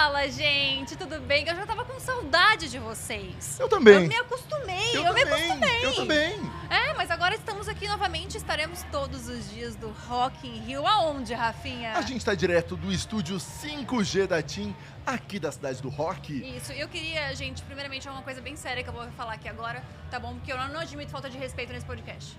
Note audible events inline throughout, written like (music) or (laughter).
Fala, gente, tudo bem? Eu já tava com saudade de vocês. Eu também. Eu me acostumei, eu, Eu me também, acostumei. eu também. É, mas agora estamos aqui novamente, estaremos todos os dias do Rock in Rio. Aonde, Rafinha? A gente tá direto do estúdio 5G da TIM, aqui da cidade do rock. Isso, eu queria, gente, primeiramente é uma coisa bem séria que eu vou falar aqui agora, tá bom? Porque eu não admito falta de respeito nesse podcast.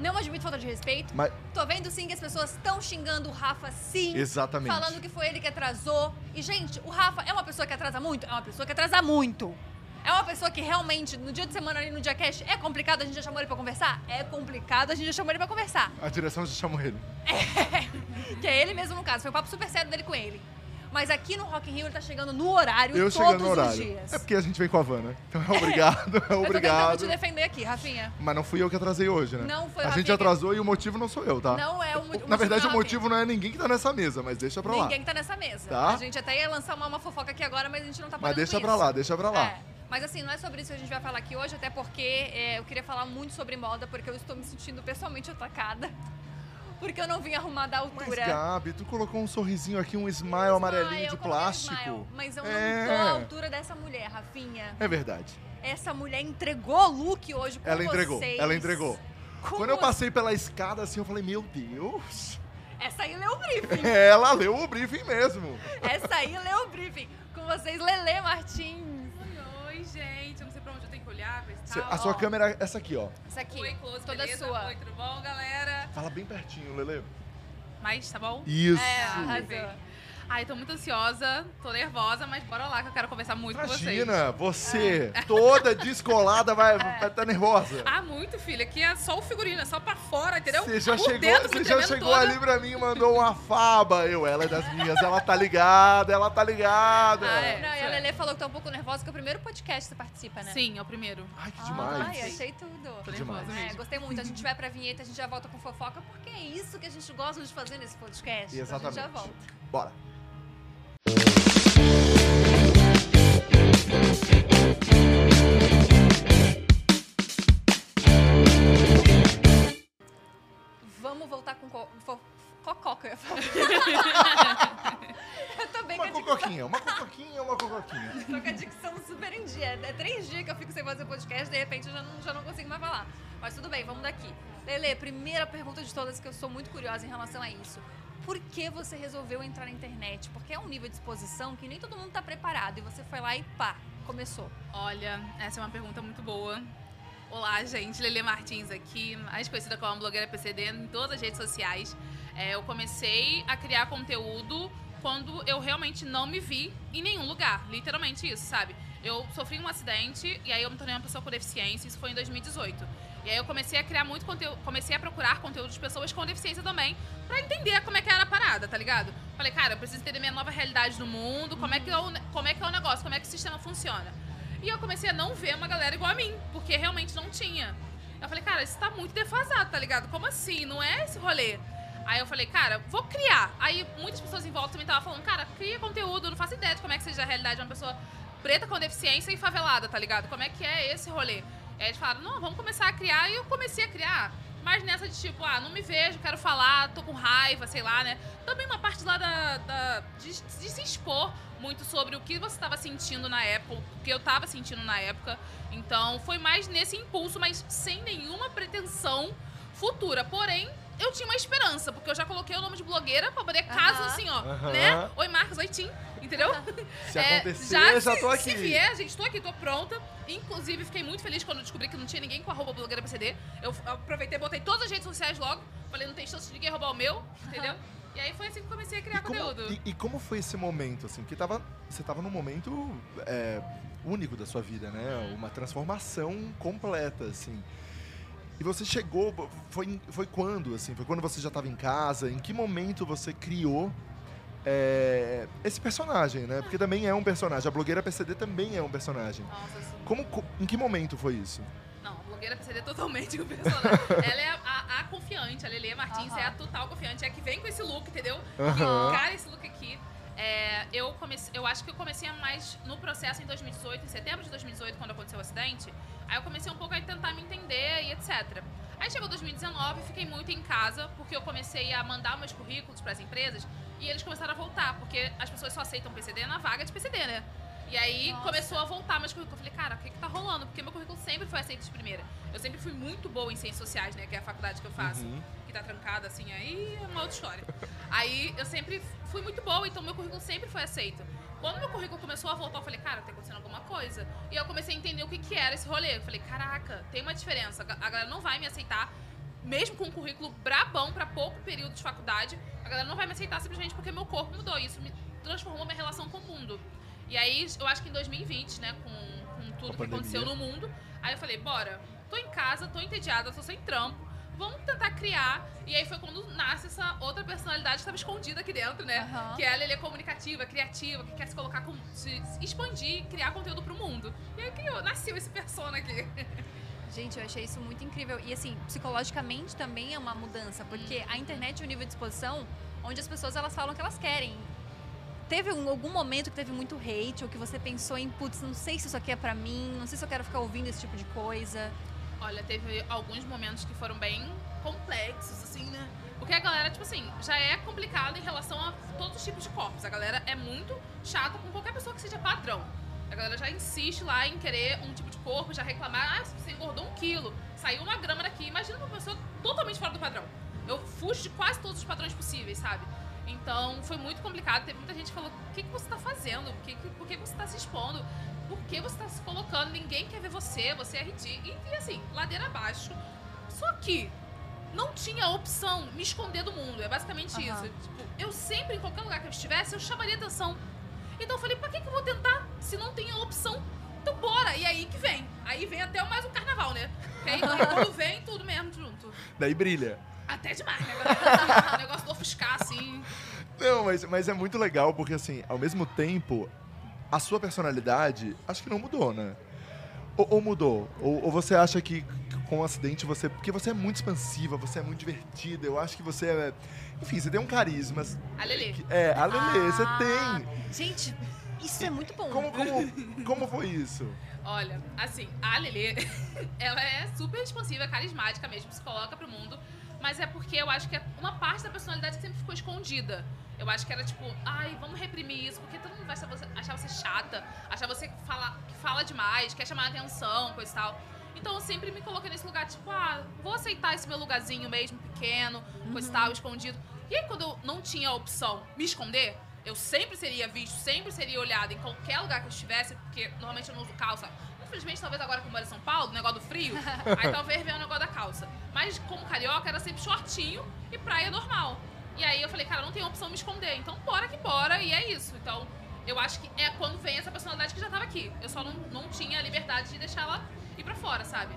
Não admito falta de respeito. Mas, Tô vendo sim que as pessoas estão xingando o Rafa sim. exatamente. Falando que foi ele que atrasou. E, gente, o Rafa é uma pessoa que atrasa muito? É uma pessoa que atrasa muito. É uma pessoa que realmente, no dia de semana ali no dia cash, é complicado, a gente já chamou ele pra conversar? É complicado, a gente já chamou ele pra conversar. A direção já chamou ele. (laughs) Que é ele mesmo no caso, foi um papo super sério dele com ele. Mas aqui no Rock in Rio ele tá chegando no horário Eu todos no os horário. dias. É porque a gente vem com a van, né? Então é (laughs) obrigado, é Eu tô obrigado. te defender aqui, Rafinha. Mas não fui eu que atrasei hoje, né? Não foi A gente Rafinha. atrasou e o motivo não sou eu, tá? Não é o, o Na verdade, não o é motivo não é ninguém que tá nessa mesa, mas deixa pra lá. Ninguém tá nessa mesa. Tá. A gente até ia lançar uma, uma fofoca aqui agora, mas a gente não tá Mas podendo deixa isso. pra lá, deixa pra lá. É. Mas assim, não é sobre isso que a gente vai falar aqui hoje, até porque é, eu queria falar muito sobre moda, porque eu estou me sentindo pessoalmente atacada. Porque eu não vim arrumada à Mas, altura. Gabi, tu colocou um sorrisinho aqui, um smile amarelinho eu de plástico. smile, mas eu É. não tô à altura dessa mulher, Rafinha. É verdade. Essa mulher entregou o look hoje com Ela entregou, vocês. ela entregou. Com Quando eu passei pela escada assim, eu falei, meu Deus. Essa aí leu o briefing. (laughs) Ela leu o briefing mesmo. Essa aí leu o briefing. Com vocês, Lele Martins. Oi, oi, gente. Eu não sei pra onde eu tenho que olhar, pra esse Cê- tal. a sua Ó. câmera é essa aqui, ó. Essa aqui, Oi, close, toda beleza? sua. Oi, tudo bom, galera? Fala bem pertinho, Lele. Mas, tá bom? Isso. É. Ai, tô muito ansiosa, tô nervosa, mas bora lá que eu quero conversar muito com vocês. Imagina, você (laughs) toda descolada vai estar vai tá nervosa. Ah, muito, filha. Aqui é só o figurino, é só pra fora, entendeu? Você já Por chegou, dentro, você já chegou toda. ali pra mim e mandou uma faba. Eu, ela é das minhas, ela tá ligada, ela tá ligada. Ah, é. Não, e a Lele falou que tá um pouco nervosa, que é o primeiro podcast que você participa, né? Sim, é o primeiro. Ai, que Ai, demais. achei tudo. Tô Demais. nervosa É, gostei muito. A gente vai pra vinheta, a gente já volta com fofoca, porque é isso que a gente gosta de fazer nesse podcast. Então Exatamente. A gente já volta. Bora. Vamos voltar com co fo cococa, eu (laughs) eu tô bem com Uma dicção. cocoquinha, uma cocoquinha, uma cocoquinha. (laughs) Tô com a dicção super em dia. É três dias que eu fico sem fazer podcast, de repente eu já não, já não consigo mais falar. Mas tudo bem, vamos daqui. Lele, primeira pergunta de todas que eu sou muito curiosa em relação a isso. Por que você resolveu entrar na internet? Porque é um nível de exposição que nem todo mundo tá preparado. E você foi lá e pá, começou. Olha, essa é uma pergunta muito boa. Olá, gente. Lele Martins aqui, mais conhecida como blogueira PCD em todas as redes sociais. É, eu comecei a criar conteúdo quando eu realmente não me vi em nenhum lugar. Literalmente isso, sabe? Eu sofri um acidente e aí eu me tornei uma pessoa com deficiência. Isso foi em 2018. E aí eu comecei a criar muito conteúdo, comecei a procurar conteúdo de pessoas com deficiência também, pra entender como é que era a parada, tá ligado? Falei, cara, eu preciso entender minha nova realidade no mundo, como é que é o, ne- como é que é o negócio, como é que o sistema funciona. E eu comecei a não ver uma galera igual a mim, porque realmente não tinha. Eu falei, cara, isso tá muito defasado, tá ligado? Como assim? Não é esse rolê. Aí eu falei, cara, vou criar. Aí muitas pessoas em volta também estavam falando, cara, cria conteúdo, eu não faço ideia de como é que seja a realidade de uma pessoa preta com deficiência e favelada, tá ligado? Como é que é esse rolê? Eles falaram, não, vamos começar a criar. E eu comecei a criar. Mas nessa de tipo, ah, não me vejo, quero falar, tô com raiva, sei lá, né? Também uma parte lá da, da- de, de se expor muito sobre o que você estava sentindo na época, o que eu estava sentindo na época. Então foi mais nesse impulso, mas sem nenhuma pretensão futura. Porém, eu tinha uma esperança, porque eu já coloquei o nome de blogueira pra poder caso Aham. assim, ó, Aham. né? Oi, Marcos, oi, Tim. Entendeu? Se (laughs) É, acontecer, já, se, tô aqui. Se vier, gente, tô aqui, tô pronta. Inclusive, fiquei muito feliz quando descobri que não tinha ninguém com arroba blogueira PCD. Eu aproveitei, botei todas as redes sociais logo. Falei, não tem chance de ninguém roubar o meu, entendeu? E aí foi assim que comecei a criar E como, conteúdo. e- e como foi esse momento, assim? Porque tava, você tava num momento é, único da sua vida, né? Uma transformação completa, assim. E você chegou, foi, foi quando, assim? Foi quando você já estava em casa? Em que momento você criou é, esse personagem, né? Porque também é um personagem. A blogueira PCD também é um personagem. Nossa. Como, co- em que momento foi isso? Não, a blogueira PCD é totalmente o (laughs) personagem. Ela é a, a confiante, a Lele Martins é a total confiante. É a que vem com esse look, entendeu? Que cara esse look aqui. É, eu, comecei, eu acho que eu comecei a mais no processo em 2018, em setembro de 2018, quando aconteceu o acidente. Aí eu comecei um pouco a tentar me entender e etc. Aí chegou 2019, fiquei muito em casa, porque eu comecei a mandar meus currículos para as empresas E eles começaram a voltar, porque as pessoas só aceitam PCD na vaga de PCD, né? E aí Nossa. começou a voltar meus currículos. Eu falei, cara, o que que tá rolando? Porque meu currículo sempre foi aceito de primeira. Eu sempre fui muito boa em ciências sociais, né? Que é a faculdade que eu faço. Uhum. Que tá trancada, assim, aí é uma outra história. aí eu sempre fui muito boa, então meu currículo sempre foi aceito. Quando meu currículo começou a voltar, eu falei, cara, tá acontecendo alguma coisa. E eu comecei a entender o que, que era esse rolê. Eu falei, caraca, tem uma diferença. A galera não vai me aceitar, mesmo com um currículo brabão pra pouco período de faculdade, a galera não vai me aceitar simplesmente porque meu corpo mudou. Isso me transformou minha relação com o mundo. E aí, eu acho que em 2020, né, com, com tudo A que aconteceu pandemia. no mundo, aí eu falei, bora, tô em casa, tô entediada, tô sem trampo, vamos tentar criar. E aí foi quando nasce essa outra personalidade que estava escondida aqui dentro, né? Aham. Que é a Lelê comunicativa, criativa, que quer se colocar, com, se expandir, criar conteúdo pro mundo. E aí criou, nasceu esse persona aqui. (laughs) Gente, eu achei isso muito incrível. E assim, psicologicamente também é uma mudança, porque a internet é um nível de exposição onde as pessoas elas falam o que elas querem. Teve um- algum momento que teve muito hate, ou que você pensou em, putz, não sei se isso aqui é pra mim, não sei se eu quero ficar ouvindo esse tipo de coisa. Olha, teve alguns momentos que foram bem complexos, assim, né? Porque a galera, tipo assim, já é complicada em relação a todos os tipos de corpos. A galera é muito chata com qualquer pessoa que seja padrão. A galera já insiste lá em querer um tipo de corpo, já reclamar, ah, você engordou um quilo, saiu uma grama daqui. Imagina uma pessoa totalmente fora do padrão. Eu fujo de quase todos os padrões possíveis, sabe? Então foi muito complicado. Teve muita gente que falou: o que, que você tá fazendo? Por que, que- por que você tá se expondo? Por que você tá se colocando? Ninguém quer ver você, você é ridículo. E, e assim, ladeira abaixo. Só que não tinha opção me esconder do mundo. É basicamente Aham. isso. Tipo, eu sempre, em qualquer lugar que eu estivesse, eu chamaria atenção. Então eu falei, pra que, que eu vou tentar se não tem a opção? Então bora! E aí que vem. Aí vem até mais um carnaval, né? Que aí quando vem, tudo mesmo junto. Daí brilha. Até demais, né? O negócio do ofuscar, assim. Não, mas, mas é muito legal, porque assim, ao mesmo tempo, a sua personalidade, acho que não mudou, né? Ou, ou mudou? Ou, ou você acha que com o acidente você. Porque você é muito expansiva, você é muito divertida, eu acho que você é. Enfim, você tem um carisma. A Lelê. É, a Lelê, você Ah, tem. Gente, isso é muito bom. Como, como, como foi isso? Olha, assim, a Lelê, (laughs) ela é super expansiva, carismática mesmo, se coloca pro mundo. Mas é porque eu acho que é uma parte da personalidade que sempre ficou escondida. Eu acho que era tipo, ai, vamos reprimir isso, porque todo mundo vai achar você, achar você chata, achar você que fala, que fala demais, quer chamar atenção, coisa e tal. Então eu sempre me coloquei nesse lugar, tipo, ah, vou aceitar esse meu lugarzinho mesmo, pequeno, coisa e tal, escondido. E aí quando eu não tinha a opção me esconder, eu sempre seria visto, sempre seria olhado em qualquer lugar que eu estivesse, porque normalmente eu não uso calça. Infelizmente, talvez agora que eu moro em São Paulo, o negócio do frio, (laughs) aí talvez venha o negócio da calça. Mas como carioca, era sempre shortinho e praia normal. E aí eu falei, cara, não tem opção me esconder, então bora que bora, e é isso. Então, eu acho que é quando vem essa personalidade que já tava aqui. Eu só não, não tinha a liberdade de deixar ela ir pra fora, sabe?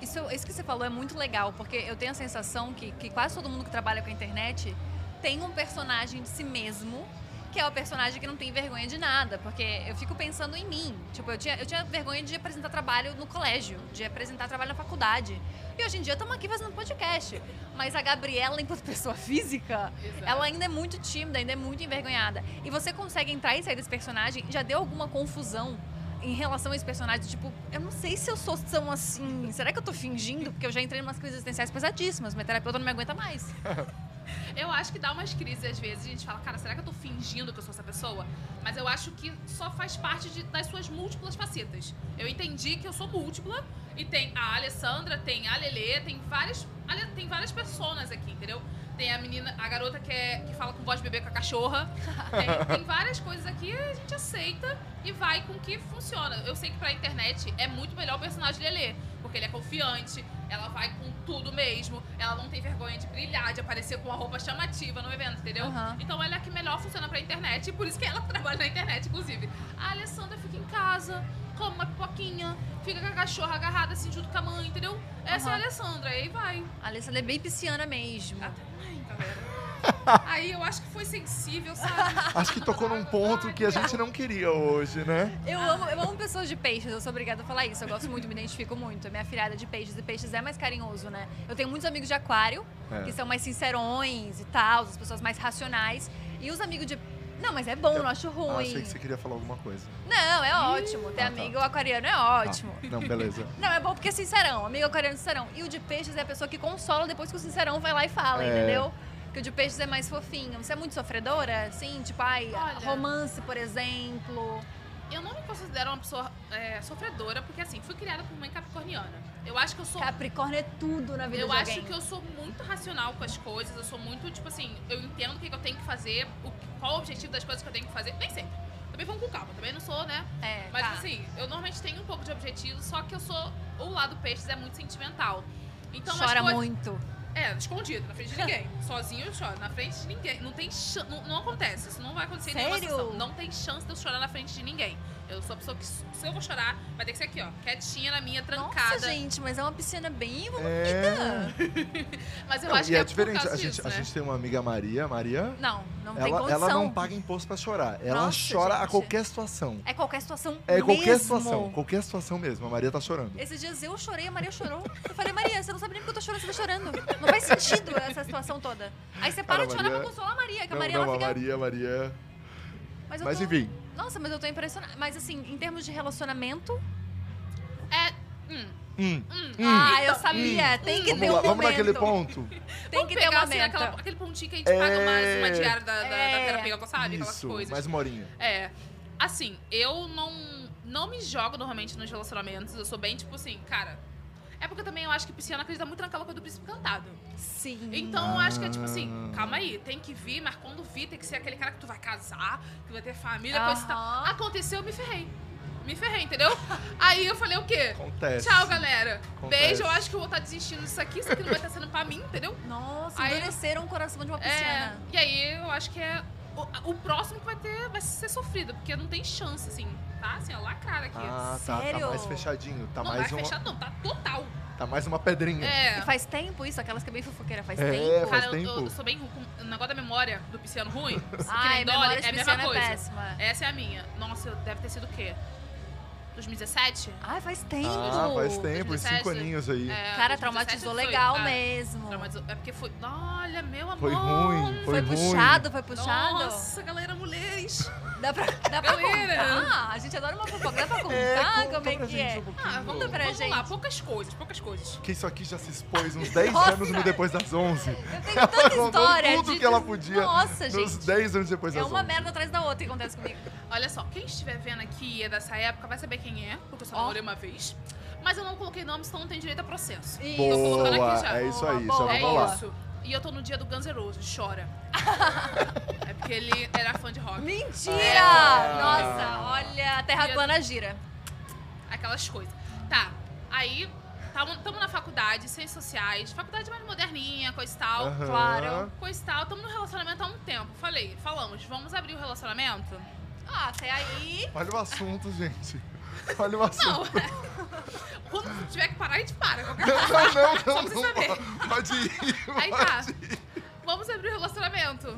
Isso, isso que você falou é muito legal, porque eu tenho a sensação que, que quase todo mundo que trabalha com a internet tem um personagem de si mesmo, que é o personagem que não tem vergonha de nada, porque eu fico pensando em mim. Tipo, eu tinha, eu tinha vergonha de apresentar trabalho no colégio, de apresentar trabalho na faculdade. E hoje em dia estamos aqui fazendo podcast. Mas a Gabriela, enquanto (laughs) pessoa física, Exato. ela ainda é muito tímida, ainda é muito envergonhada. E você consegue entrar e sair desse personagem, já deu alguma confusão em relação a esse personagem? Tipo, eu não sei se eu sou tão assim. Será que eu tô fingindo? Porque eu já entrei em umas crises existenciais pesadíssimas. Minha terapeuta não me aguenta mais. (laughs) Eu acho que dá umas crises às vezes. A gente fala, cara, será que eu tô fingindo que eu sou essa pessoa? Mas eu acho que só faz parte de- das suas múltiplas facetas. Eu entendi que eu sou múltipla e tem a Alessandra, tem a Lelê, tem várias, tem várias personas aqui, entendeu? Tem a menina, a garota que, é, que fala com voz de bebê com a cachorra. (laughs) Tem, tem várias coisas aqui a gente aceita e vai com o que funciona. Eu sei que pra internet é muito melhor o personagem Lelê, porque ele é confiante, ela vai com tudo mesmo, ela não tem vergonha de brilhar, de aparecer com uma roupa chamativa no evento, entendeu? Aham. Então ela é a que melhor funciona pra internet e por isso que ela (laughs) trabalha na internet, inclusive. A Alessandra fica em casa, come uma pipoquinha, fica com a cachorra agarrada assim junto com a mãe, entendeu? Essa é a. Alessandra, aí vai. A Alessandra é bem pisciana mesmo. Até mãe, galera. (laughs) Aí eu acho que foi sensível, sabe? Acho que tocou num ponto que a gente não queria hoje, né? Eu amo, eu amo pessoas de peixes, eu sou obrigada a falar isso. Eu gosto muito, me identifico muito. A minha filhada é de peixes e peixes é mais carinhoso, né? Eu tenho muitos amigos de aquário, É. que são mais sincerões e tal, as pessoas mais racionais. E os amigos de. Não, mas é bom, eu não acho Ah, ruim. achei que você queria falar alguma coisa. Não, é ótimo. Ter Ah, tá. amigo aquariano é ótimo. Ah, não, beleza. (laughs) Não, é bom porque é sincerão. Amigo aquariano é sincerão. E o de peixes é a pessoa que consola depois que o sincerão vai lá e fala, É. entendeu? Porque o de peixes é mais fofinho. Você é muito sofredora? Sim, tipo, ai, Olha. romance, por exemplo. Eu não me considero uma pessoa é, sofredora, porque assim, fui criada por mãe capricorniana. Eu acho que eu sou. Capricórnio é tudo na vida Eu de acho alguém. que eu sou muito racional com as coisas, eu sou muito, tipo assim, eu entendo o que, que eu tenho que fazer, o, qual o objetivo das coisas que eu tenho que fazer. Nem sempre. Também vamos com calma, também não sou, né? É, Mas tá. assim, eu normalmente tenho um pouco de objetivo, só que eu sou. O lado peixes é muito sentimental. Então, Chora coisas- muito. É, escondido, na frente de ninguém. (laughs) Sozinho eu choro. Na frente de ninguém. Não tem chance. Não, não acontece. Isso não vai acontecer em nenhuma Sério? situação. Não tem chance de eu chorar na frente de ninguém. Eu sou a pessoa que, se eu vou chorar, vai ter que ser aqui, ó. Quietinha na minha, trancada. Nossa, gente, mas é uma piscina bem É. (laughs) Mas eu Não, acho que é, é, diferente. por causa a, gente, disso, a né? gente tem uma amiga Maria. Maria, Não, não tem ela, condição. ela não paga imposto pra chorar. Ela Nossa, chora a gente. qualquer situação. É qualquer situação É qualquer mesmo. situação. Qualquer situação mesmo. A Maria tá chorando. Esses dias eu chorei, a Maria chorou. Eu falei, Maria, você não sabe nem porque eu tô chorando, você tá chorando. Não faz sentido essa situação toda. Aí você para Cara, de chorar Maria- pra consolar a Maria, que a Não, Maria não, ela a fica. Maria, Maria. Mas, eu Mas tô- enfim. Nossa, mas eu tô impressionada. Mas assim, em termos de relacionamento. É. Hum, Hum, hum. hum. ah, eu Então, sabia. Tem que Vamos ter um lá, momento. vamos naquele ponto. Tem Vamos que ter um assim, aquela- aquele pontinho que a gente paga mais uma É. diária da, da, É. da terapia, sabe? Aquelas Isso, coisas. mais uma horinha. É. Assim, eu não, não me jogo normalmente nos relacionamentos. Eu sou bem, tipo assim, cara. É porque também eu acho que Pisciana acredita muito naquela coisa do príncipe encantado. Sim. Então eu acho que é tipo assim, Ah. calma aí, tem que vir, mas quando vir, tem que ser aquele cara que tu vai casar, que vai ter família, coisa e tal. Aconteceu, eu me ferrei. Me ferrei, entendeu? aí eu falei o quê? Acontece. Tchau, galera. Acontece. Beijo, eu acho que eu vou estar desistindo disso aqui, isso aqui não vai estar sendo pra mim, entendeu? Nossa, Aí- endureceram o coração de uma É, pisciana. e aí eu acho que é o, o próximo que vai ter, vai ser sofrido, porque não tem chance, assim, tá? Assim, ó, lacrada aqui. Ah, tá, tá Sério? mais fechadinho. Tá não mais vai uma, fechar, não, tá total. tá mais uma pedrinha. É. E faz tempo isso? Aquelas que é bem fofoqueira, faz É, tempo? faz Cara, eu, tempo. eu sou bem ruim com o negócio da memória do pisciano ruim. (laughs) que Ai, nem Dolly, memória de é a mesma é coisa. péssima. Essa é a minha. Nossa, deve ter sido o quê? 2017? Ai, faz tempo. Ah, faz tempo, uns 2017, cinco aninhos aí. É, Cara, 2017 traumatizou foi- legal é, mesmo. traumatizou- É porque foi. Olha, meu amor. Foi ruim, Foi, Foi ruim. puxado, foi puxado. Nossa, galera, mulheres. Dá pra, dá pra contar? A gente adora uma fofoca. Dá pra contar conta como é que é? um. Ah, vamos, pra vamos gente. lá, poucas coisas, poucas coisas. Que isso aqui já se expôs uns 10 Nossa. anos no depois das 11. Eu tenho Ela tanta história. tudo de- que ela podia Nossa, nos gente. 10 anos depois É das uma 11. merda atrás da outra que acontece comigo. Olha só, quem estiver vendo aqui é dessa época vai saber quem é, porque eu só namorei uma vez. Mas eu não coloquei nome, senão não tem direito a processo. Isso. Tô colocando Boa, aqui já. é isso aí, Boa, só boa. É vamos lá. isso. E eu tô no dia do Guns N' Roses, chora. (laughs) é porque ele era fã de rock. Mentira! Ah. Nossa, olha, a terra Ia- plana gira. Aquelas coisas. Tá, aí tamo na faculdade, ciências sociais, faculdade mais moderninha, coisa e tal. Aham. claro. Coisa e tal, tamo no relacionamento há um tempo. Falei, falamos, vamos abrir o relacionamento? Ah, até aí. Olha o assunto, gente. (laughs) Olha o Não, assunto. quando tiver que parar, a gente para. (laughs) Não, não, não, não, pra saber. não. Pode ir. Aí pode tá. ir. Vamos abrir o relacionamento. (laughs)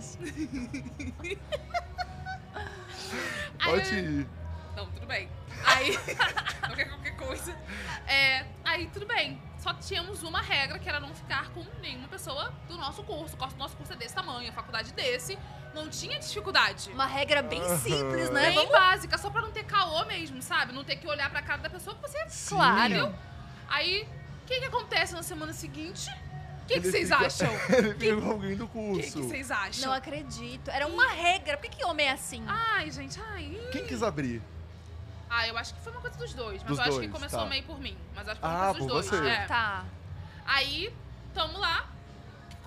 Aí Pode eu- ir. Não, tudo bem. Aí, qualquer, qualquer coisa. É, aí, tudo bem. Só tínhamos uma regra, que era não ficar com nenhuma pessoa do nosso curso. O nosso curso é desse tamanho, a faculdade desse. Não tinha dificuldade. Uma regra bem simples, né? Bem Vamos básica, só pra não ter caô mesmo, sabe? Não ter que olhar pra cara da pessoa que você... Sim. Claro. Aí, o que que acontece na semana seguinte? O que, que vocês fica- acham? (laughs) Ele fica com alguém do O que, curso. que vocês acham? Não acredito. Era uma regra. Por que, que homem é assim? Ai, gente, ai. Quem quis abrir? Ah, eu acho que foi uma coisa dos dois. Mas Dos eu acho dois, que começou tá. meio por mim. Mas acho que foi Ah, uma coisa dos por dois. você. É. Tá. Aí, tamo lá.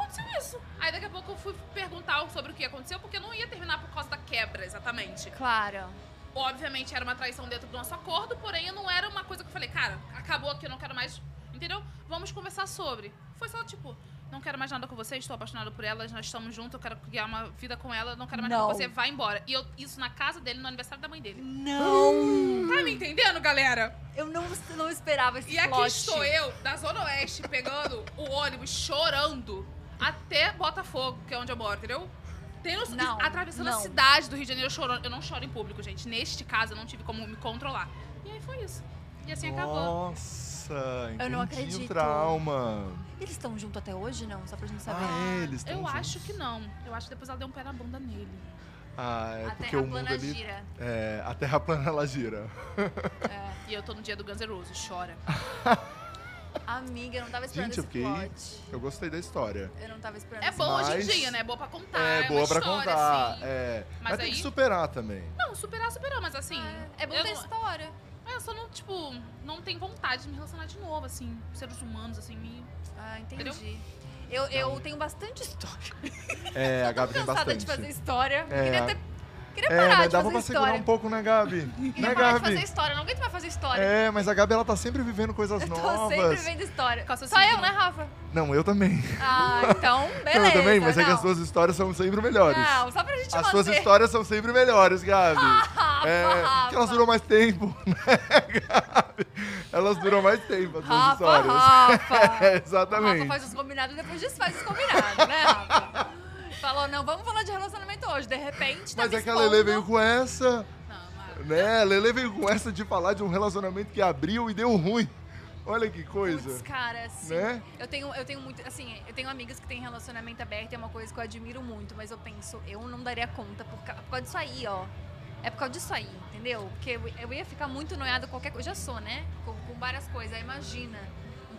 Aconteceu isso? Aí daqui a pouco eu fui perguntar sobre o que aconteceu, porque não ia terminar por causa da quebra, exatamente. Claro. Obviamente era uma traição dentro do nosso acordo, porém não era uma coisa que eu falei, cara, acabou aqui, eu não quero mais. Entendeu? Vamos conversar sobre. Foi só tipo, não quero mais nada com você, estou apaixonado por ela, nós estamos juntos, eu quero criar uma vida com ela, não quero mais nada com você, vai embora. E eu, isso na casa dele, no aniversário da mãe dele. Não! Tá me entendendo, galera? Eu não, não esperava esse E aqui plot. estou eu, da Zona Oeste, pegando o ônibus, chorando, até Botafogo, que é onde eu moro, entendeu? Tem noção- Não, atravessando a não. cidade do Rio de Janeiro chorando. Eu não choro em público, gente. Neste caso, eu não tive como me controlar. E aí foi isso. E assim acabou. Nossa, Eu não acredito. o trauma. Eles estão juntos até hoje, não? Só pra gente saber. Ah, eles estão Eu juntos. acho que não. Eu acho que depois ela deu um pé na bunda nele. Ah, é a porque terra o mundo plana ele... gira. É, a terra plana ela gira. É. E eu tô no dia do Guns N' Roses, chora. (laughs) Amiga, eu não tava esperando Gente, eu fiquei- plot. Eu gostei da história. Eu não tava esperando É boa hoje em dia, né? É boa pra contar. É, uma boa pra história, contar. assim. É. Mas, Mas tem aí- que superar também. Não, superar, superou, mas assim. É, é bom ter não- história. É, eu só não, tipo, não tenho vontade de me relacionar de novo, assim. Seres humanos, assim, me. Ah, entendi. Entendeu? Eu, eu tenho bastante história. É, a Tô Gabi tem cansada bastante. de fazer história. É, Queria ter. Queria É, parar mas de dava fazer pra segurar história. um pouco, né, Gabi? (laughs) Queria né, parar de fazer Gabi? história. Não aguento mais fazer história. É, mas a Gabi, ela tá sempre vivendo coisas (laughs) eu tô novas. sempre vendo história. Só eu, né, Rafa? Não, eu também. Ah, (laughs) então, beleza. eu também, mas é que não. as suas histórias são sempre melhores. Não, só pra gente As manter. suas histórias são sempre melhores, Gabi. Rafa, É, Rafa. que elas duram mais tempo, né, Gabi? Elas duram mais tempo, as suas Rafa, histórias. Rafa. É, O Rafa exatamente. faz os combinados e depois desfaz os combinados, né, Rafa? Falou, não, vamos falar de relacionamento hoje. De repente, tá Mas me é que a expondo. Lele veio com essa, Não, mas. né? A Lele veio com essa de falar de um relacionamento que abriu e deu ruim. Olha que coisa. Putz, cara, assim, Né? eu tenho, eu tenho muito, assim, eu tenho amigas que têm relacionamento aberto, é uma coisa que eu admiro muito, mas eu penso, eu não daria conta por, por causa disso aí, ó. É por causa disso aí, entendeu? Porque eu, eu ia ficar muito noiada com qualquer coisa. Já sou, né? Com, com várias coisas, aí imagina.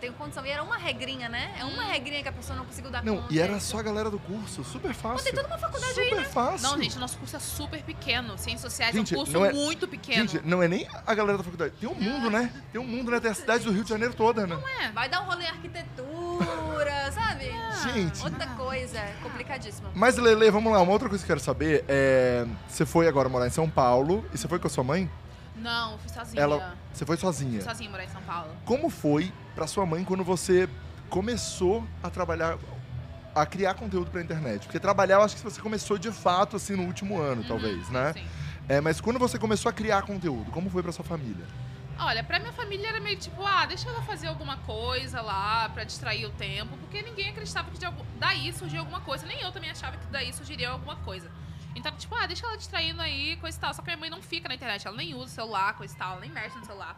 Não tenho condição. E era uma regrinha, né? É uma regrinha que a pessoa não conseguiu dar Não, conta. e era só a galera do curso, super fácil. Tem toda uma faculdade super aí, né? fácil. Não, gente, nosso curso é super pequeno. Ciências sociais Gente, é um curso não é- muito pequeno. Gente, não é nem a galera da faculdade. Tem um mundo, né? Tem um mundo, né? Tem a cidade do Rio de Janeiro toda, né? é. Vai dar um rolê em arquitetura, (laughs) sabe? Gente. Outra coisa, complicadíssima. Mas, Lele, vamos lá. Uma outra coisa que eu quero saber é... Você foi agora morar em São Paulo e você foi com a sua mãe? Não, fui sozinha. Ela... Você foi sozinha. Fui sozinha morar em São Paulo. Como foi pra sua mãe quando você começou a trabalhar, a criar conteúdo pra internet? Porque trabalhar, eu acho que você começou de fato, assim, no último ano, talvez, né? Sim. É, mas quando você começou a criar conteúdo, como foi pra sua família? Olha, pra minha família era meio tipo, ah, deixa ela fazer alguma coisa lá pra distrair o tempo, porque ninguém acreditava que de algum... daí surgia alguma coisa. Nem eu também achava que daí surgiria alguma coisa. Então, tipo, ah, deixa ela distraindo aí, coisa e tal. Só que minha mãe não fica na internet, ela nem usa o celular, coisa e tal, ela nem mexe no celular.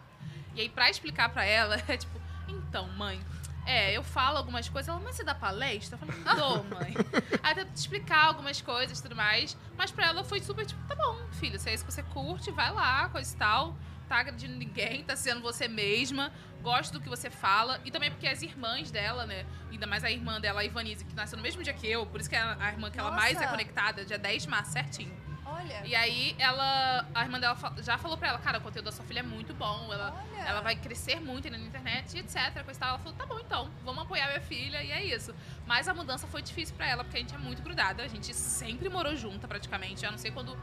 E aí, pra explicar pra ela, (laughs) é tipo, então, mãe, é, eu falo algumas coisas, ela, mas você dá palestra? Eu falei, dou, (laughs) mãe. Aí tento te explicar algumas coisas e tudo mais. Mas pra ela foi super tipo, tá bom, filho, se é isso que você curte, vai lá, coisa e tal. Tá agredindo ninguém, tá sendo você mesma. Gosto do que você fala. E também porque as irmãs dela, né? Ainda mais a irmã dela, a Ivanise, que nasceu no mesmo dia que eu, por isso que é a irmã que ela mais é conectada, dia 10 de março, certinho. Olha, E aí ela. A irmã dela já falou pra ela, cara, o conteúdo da sua filha é muito bom. Ela, olha. ela vai crescer muito na internet, etc. Coisa tal. Ela falou, tá bom então, vamos apoiar minha filha, e é isso. Mas a mudança foi difícil pra ela, porque a gente é muito grudada. A gente sempre morou junta, praticamente. Eu não sei quando.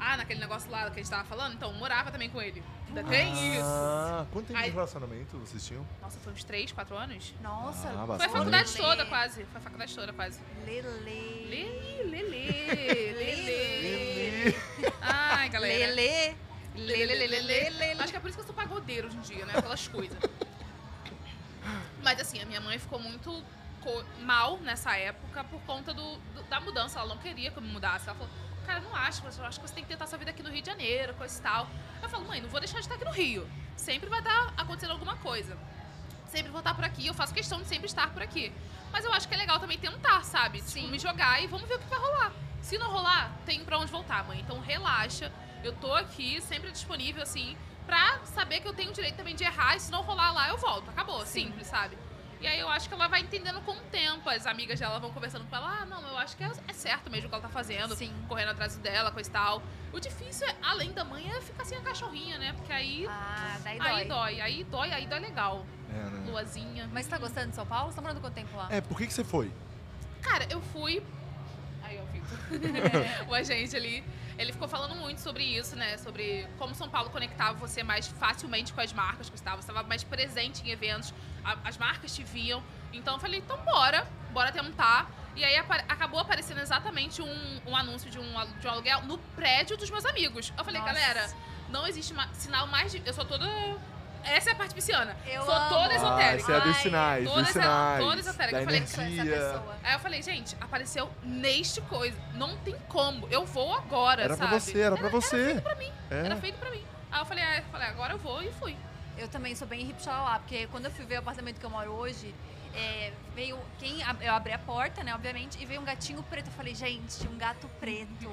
Ah, naquele negócio lá que a gente tava falando, então, morava também com ele. Ainda tem isso. Ah, quanto tempo de Aí- relacionamento vocês tinham? Nossa, foi uns 3, 4 anos? Nossa, Ah, Foi a bastante. faculdade toda, quase. Foi a faculdade toda, quase. Lele. Lelê, lelê, lelê. Ai, galera. Lele. Lê, lê, lê, lê, lê, lê. Acho que é por isso que eu sou pagodeiro hoje em dia, né? Aquelas coisas. Mas assim, a minha mãe ficou muito co- mal nessa época por conta do, do- da mudança. Ela não queria que eu me mudasse. Ela falou, cara, não acho, eu acho que você tem que tentar sua vida aqui no Rio de Janeiro, coisa e tal. Eu falo, mãe, não vou deixar de estar aqui no Rio. Sempre vai estar acontecendo alguma coisa. Sempre vou estar por aqui, eu faço questão de sempre estar por aqui. Mas eu acho que é legal também tentar, sabe? Tipo, Sim. me jogar e vamos ver o que vai rolar. Se não rolar, tem pra onde voltar, mãe. Então relaxa. Eu tô aqui, sempre disponível, assim, pra saber que eu tenho o direito também de errar. E se não rolar lá, eu volto. Acabou. Sim. Simples, sabe? E aí eu acho que ela vai entendendo com o tempo. As amigas dela vão conversando com ela. Ah, não, eu acho que é, é certo mesmo o que ela tá fazendo. Sim. Correndo atrás dela, coisa e tal. O difícil, é, além da mãe, é ficar sem a cachorrinha, né? Porque aí... Ah, daí dói. Aí dói, aí dói, aí dói legal. É, né? Luazinha. Mas você tá gostando de São Paulo? Você tá morando quanto tempo lá? É, por que, que você foi? Cara, eu fui. Aí, ó, o Vitor. (laughs) (laughs) o agente ali. Ele ficou falando muito sobre isso, né? Sobre como São Paulo conectava você mais facilmente com as marcas que você estava. Mais presente em eventos, as marcas te viam. Então eu falei, então bora, bora tentar. E aí apa- acabou aparecendo exatamente um, um anúncio de um, de um aluguel no prédio dos meus amigos. Eu falei, Nossa. galera, não existe ma- sinal mais de. Eu sou toda. Essa é a parte pisciana. Eu sou amo. toda Ah, esotérica. esse é dos Ai, sinais, toda dos essa- sinais. toda esotérica. Da Eu falei, Essa energia. pessoa. Aí eu falei, gente, apareceu neste coisa. Não tem como. Eu vou agora, Era sabe? pra você, era pra você. Era feito pra mim. É. Era feito pra mim. Aí eu falei, ah, eu falei, agora eu vou e fui. Eu também sou bem hip lá, porque quando eu fui ver o apartamento que eu moro hoje, é, veio quem eu abri a porta, né, obviamente, e veio um gatinho preto. Eu falei, gente, um gato preto.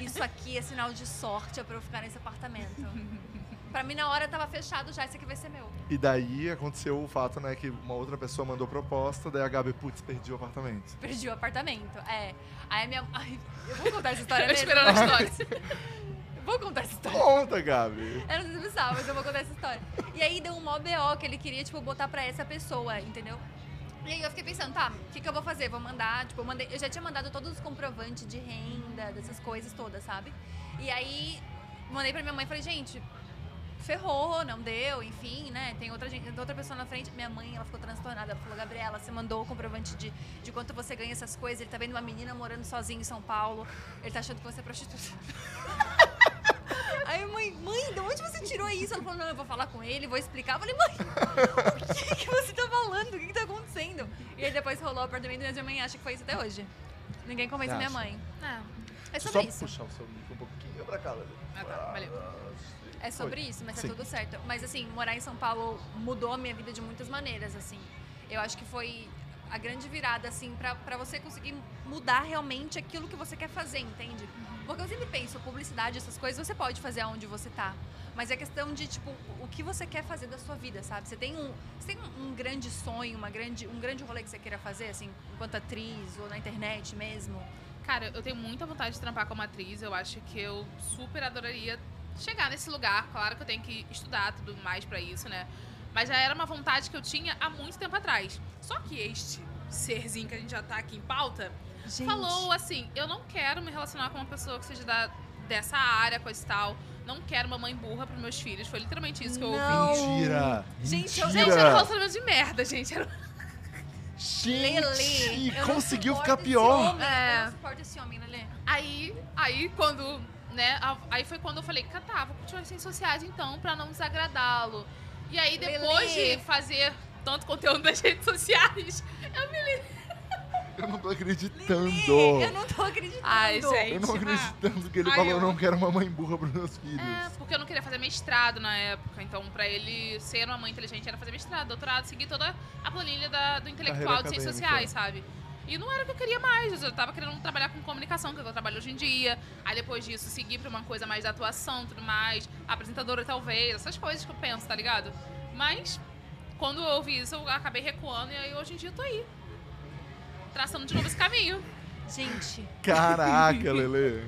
Isso aqui é sinal de sorte é pra eu ficar nesse apartamento. (laughs) Pra mim, na hora, tava fechado já, esse aqui vai ser meu. E daí aconteceu o fato, né, que uma outra pessoa mandou proposta, daí a Gabi, putz, perdi o apartamento. Perdi o apartamento. É. Aí a minha. Ai, eu vou contar essa história (laughs) Eu mesmo. esperando a história. (laughs) Vou contar essa história. Conta, Gabi. Eu não sei se você sabe, mas eu vou contar essa história. E aí deu um mó BO que ele queria, tipo, botar pra essa pessoa, entendeu? E aí eu fiquei pensando, tá, o que, que eu vou fazer? Vou mandar, tipo, eu, mandei, eu já tinha mandado todos os comprovantes de renda, dessas coisas todas, sabe? E aí mandei pra minha mãe e falei, gente, ferrou, não deu, enfim, né? Tem outra, gente, tem outra pessoa na frente. Minha mãe, ela ficou transtornada. Ela falou, Gabriela, você mandou o comprovante de, de quanto você ganha essas coisas. Ele tá vendo uma menina morando sozinha em São Paulo. Ele tá achando que você é prostituta. (laughs) Aí, mãe, mãe, de onde você tirou isso? Ela falou, não, eu vou falar com ele, vou explicar. Eu falei, mãe, (laughs) o que, que você tá falando? O que, que tá acontecendo? E aí depois rolou o apartamento e minha mãe acha que foi isso até hoje. Ninguém convence minha mãe. É. É Só sobre isso. puxar o seu mic um pouquinho pra cá. Ah, tá. Valeu. É sobre Foi. isso, mas Sim. tá tudo certo. Mas assim, morar em São Paulo mudou a minha vida de muitas maneiras, assim. Eu acho que foi a grande virada, assim, pra, pra você conseguir mudar realmente aquilo que você quer fazer, entende? Porque eu sempre penso, publicidade, essas coisas, você pode fazer aonde você tá. Mas é questão de, tipo, o que você quer fazer da sua vida, sabe? Você tem um, você tem um grande sonho, uma grande, um grande rolê que você queira fazer, assim, enquanto atriz ou na internet mesmo? Cara, eu tenho muita vontade de trampar como atriz. Eu acho que eu super adoraria chegar nesse lugar. Claro que eu tenho que estudar tudo mais pra isso, né? Mas já era uma vontade que eu tinha há muito tempo atrás. Só que este serzinho que a gente já tá aqui em pauta Gente, falou assim: eu não quero me relacionar com uma pessoa que seja da, dessa área, coisa e tal. Não quero uma mãe burra pros meus filhos. Foi literalmente isso que eu Não. ouvi. Mentira! Gente, eu- Gente, era um relacionamento de merda, gente. Era... Gente, Lelê, conseguiu ficar pior. homem, É. Eu não suporto esse homem, Lelê. Aí, aí quando, né, aí foi quando eu falei, tá, vou continuar redes sociais então, pra não desagradá-lo. E aí, depois Lelê. de fazer tanto conteúdo nas (laughs) redes sociais, eu me li. Eu não tô Lelê, acreditando. eu não tô acreditando. Ai, gente. Eu não ah. acreditando que ele Ai, falou, eu- eu não quero uma mãe burra pros meus filhos. É, porque eu não queria fazer mestrado na época, então pra ele ser uma mãe inteligente era fazer mestrado, doutorado, seguir toda a planilha da- do intelectual de ciências acadêmica. sociais, sabe? E não era o que eu queria mais, eu tava querendo trabalhar com comunicação, que é o que eu trabalho hoje em dia. Aí depois disso, seguir pra uma coisa mais da atuação, tudo mais, apresentadora talvez, essas coisas que eu penso, tá ligado? Mas, quando eu ouvi isso, eu acabei recuando e aí hoje em dia eu tô aí. Traçando de novo esse caminho. Gente, Caraca, (laughs) Lelê.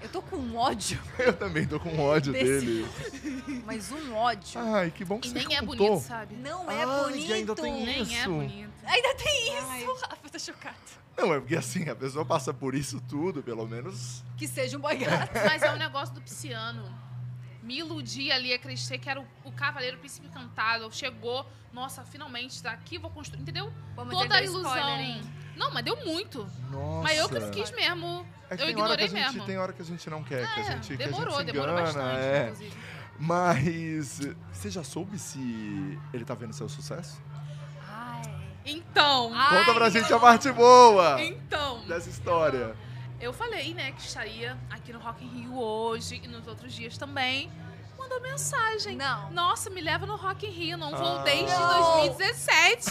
eu tô com um ódio, Eu também tô com ódio Desse- dele. mas um ódio. Ai, que bom que E você nem é contou. bonito, sabe? Não é Ai, bonito. ainda tem Nem é Isso. bonito. Ainda tem isso. (laughs) Rafa, tá chocado. Não, é porque assim, a pessoa passa por isso tudo, pelo menos. Que seja um boy (laughs) gato. Mas é um negócio do pisciano. Me iludi ali, acreditei que era o, o cavaleiro príncipe encantado. Chegou, nossa, finalmente, tá aqui, vou construir. Entendeu? Pô, mas Toda a ele deu ilusão. spoiler, hein? Não, mas deu muito. Nossa. Mas eu que não quis mesmo. É que eu tem hora que ignorei a gente, mesmo. Tem hora que a gente não quer, que a É, gente, que demorou, a gente se demorou engana, bastante, é. inclusive. Mas você já soube se ele tá vendo seu sucesso? Então, Ai, Conta pra gente a parte boa então, dessa história. eu falei, né, que estaria aqui no Rock in Rio hoje e nos outros dias também. Mandou mensagem. Não. Nossa, me leva no Rock in Rio, não vou Ah. desde Não. 2017.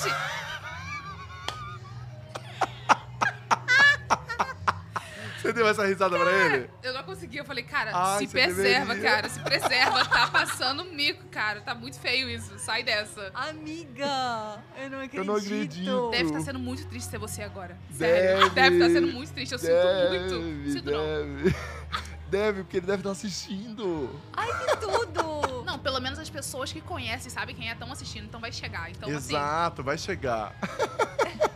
Você deu essa risada pra ele? Eu não consegui, eu falei, cara, Ai, se preserva, deveria. cara, se preserva, tá passando mico, cara, tá muito feio isso, sai dessa. Amiga, eu não acredito. Eu não acredito. Deve estar sendo muito triste ser você agora. Sério, Deve. deve estar sendo muito triste, eu sinto deve, muito. Sinto não. deve. Deve, porque ele deve estar assistindo. Que tudo. Não, pelo menos as pessoas que conhecem sabem quem é estão assistindo, então vai chegar. Então, assim, Exato, vai chegar. (laughs)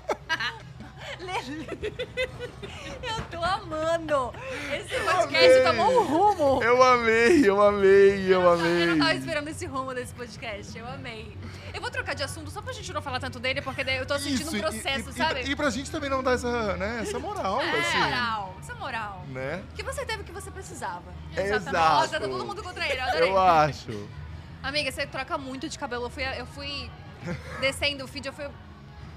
Eu tô amando. Esse amei. podcast tomou um rumo. Eu amei, eu amei, eu amei. Eu não tava esperando esse rumo desse podcast. Eu amei. Eu vou trocar de assunto só pra gente não falar tanto dele, porque daí eu tô sentindo Isso, um e- processo, e, sabe? E, e pra gente também não dar essa, né, essa moral, Essa assim. moral, essa moral. Né? Que você teve o que você precisava. Nossa, tá Exato. todo mundo contra ele, eu adorei. Eu acho. Amiga, você troca muito de cabelo. Eu fui, eu fui (laughs) descendo o feed, eu fui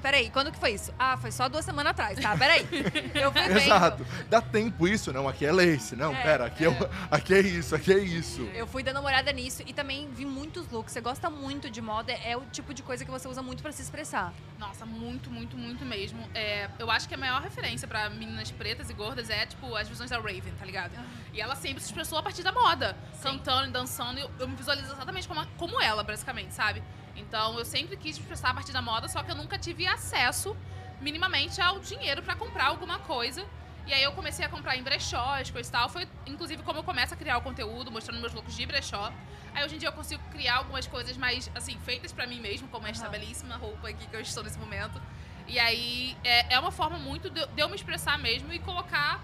peraí, quando que foi isso? Ah, foi só duas semanas atrás, tá? Peraí. (laughs) Eu fui. Exato. Dá tempo isso? Não, aqui é lace. Não, É, pera, aqui é. o- aqui é isso, aqui é isso. Eu fui dando uma olhada nisso e também vi muitos looks. Você gosta muito de moda, é o tipo de coisa que você usa muito pra se expressar. Nossa, muito, muito, muito mesmo. É, eu acho que a maior referência pra meninas pretas e gordas é, tipo, as visões da Raven, tá ligado? E ela sempre se expressou a partir da moda. Sim. Cantando e dançando. Eu, eu me visualizo exatamente como, como ela, basicamente, sabe? Então, eu sempre quis expressar a partir da moda, só que eu nunca tive acesso, minimamente, ao dinheiro pra comprar alguma coisa. E aí eu comecei a comprar em brechós, coisa e tal. Foi, inclusive, como eu começo a criar o conteúdo, mostrando meus looks de brechó. Aí hoje em dia eu consigo criar algumas coisas mais, assim, feitas pra mim mesmo, como esta Aham. belíssima roupa aqui que eu estou nesse momento. E aí é, é uma forma muito de, de eu me expressar mesmo e colocar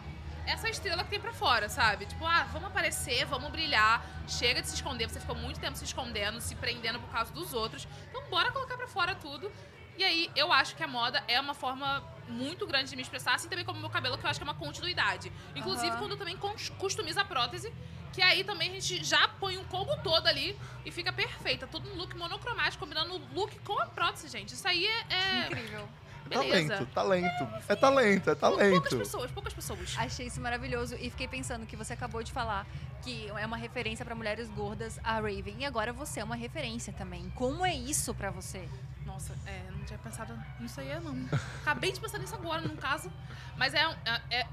essa estrela que tem pra fora, sabe? Tipo, ah, vamos aparecer, vamos brilhar. Chega de se esconder, você ficou muito tempo se escondendo, se prendendo por causa dos outros. Então bora colocar pra fora tudo. E aí, eu acho que a moda é uma forma muito grande de me expressar, assim também como o meu cabelo, que eu acho que é uma continuidade. Inclusive, Aham. quando eu também customizo a prótese, que aí também a gente já põe um combo todo ali e fica perfeita. Todo um look monocromático, combinando o look com a prótese, gente. Isso aí é... é Incrível. Beleza. Talento, talento. É talento, é Poucas talento. pessoas, poucas pessoas. Achei isso maravilhoso e fiquei pensando que você acabou de falar que é uma referência pra mulheres gordas, a Raven. E agora você é uma referência também. Como é isso pra você? Nossa, é, não tinha pensado nisso aí, não. Acabei de pensar nisso agora, no caso. Mas é, é, é-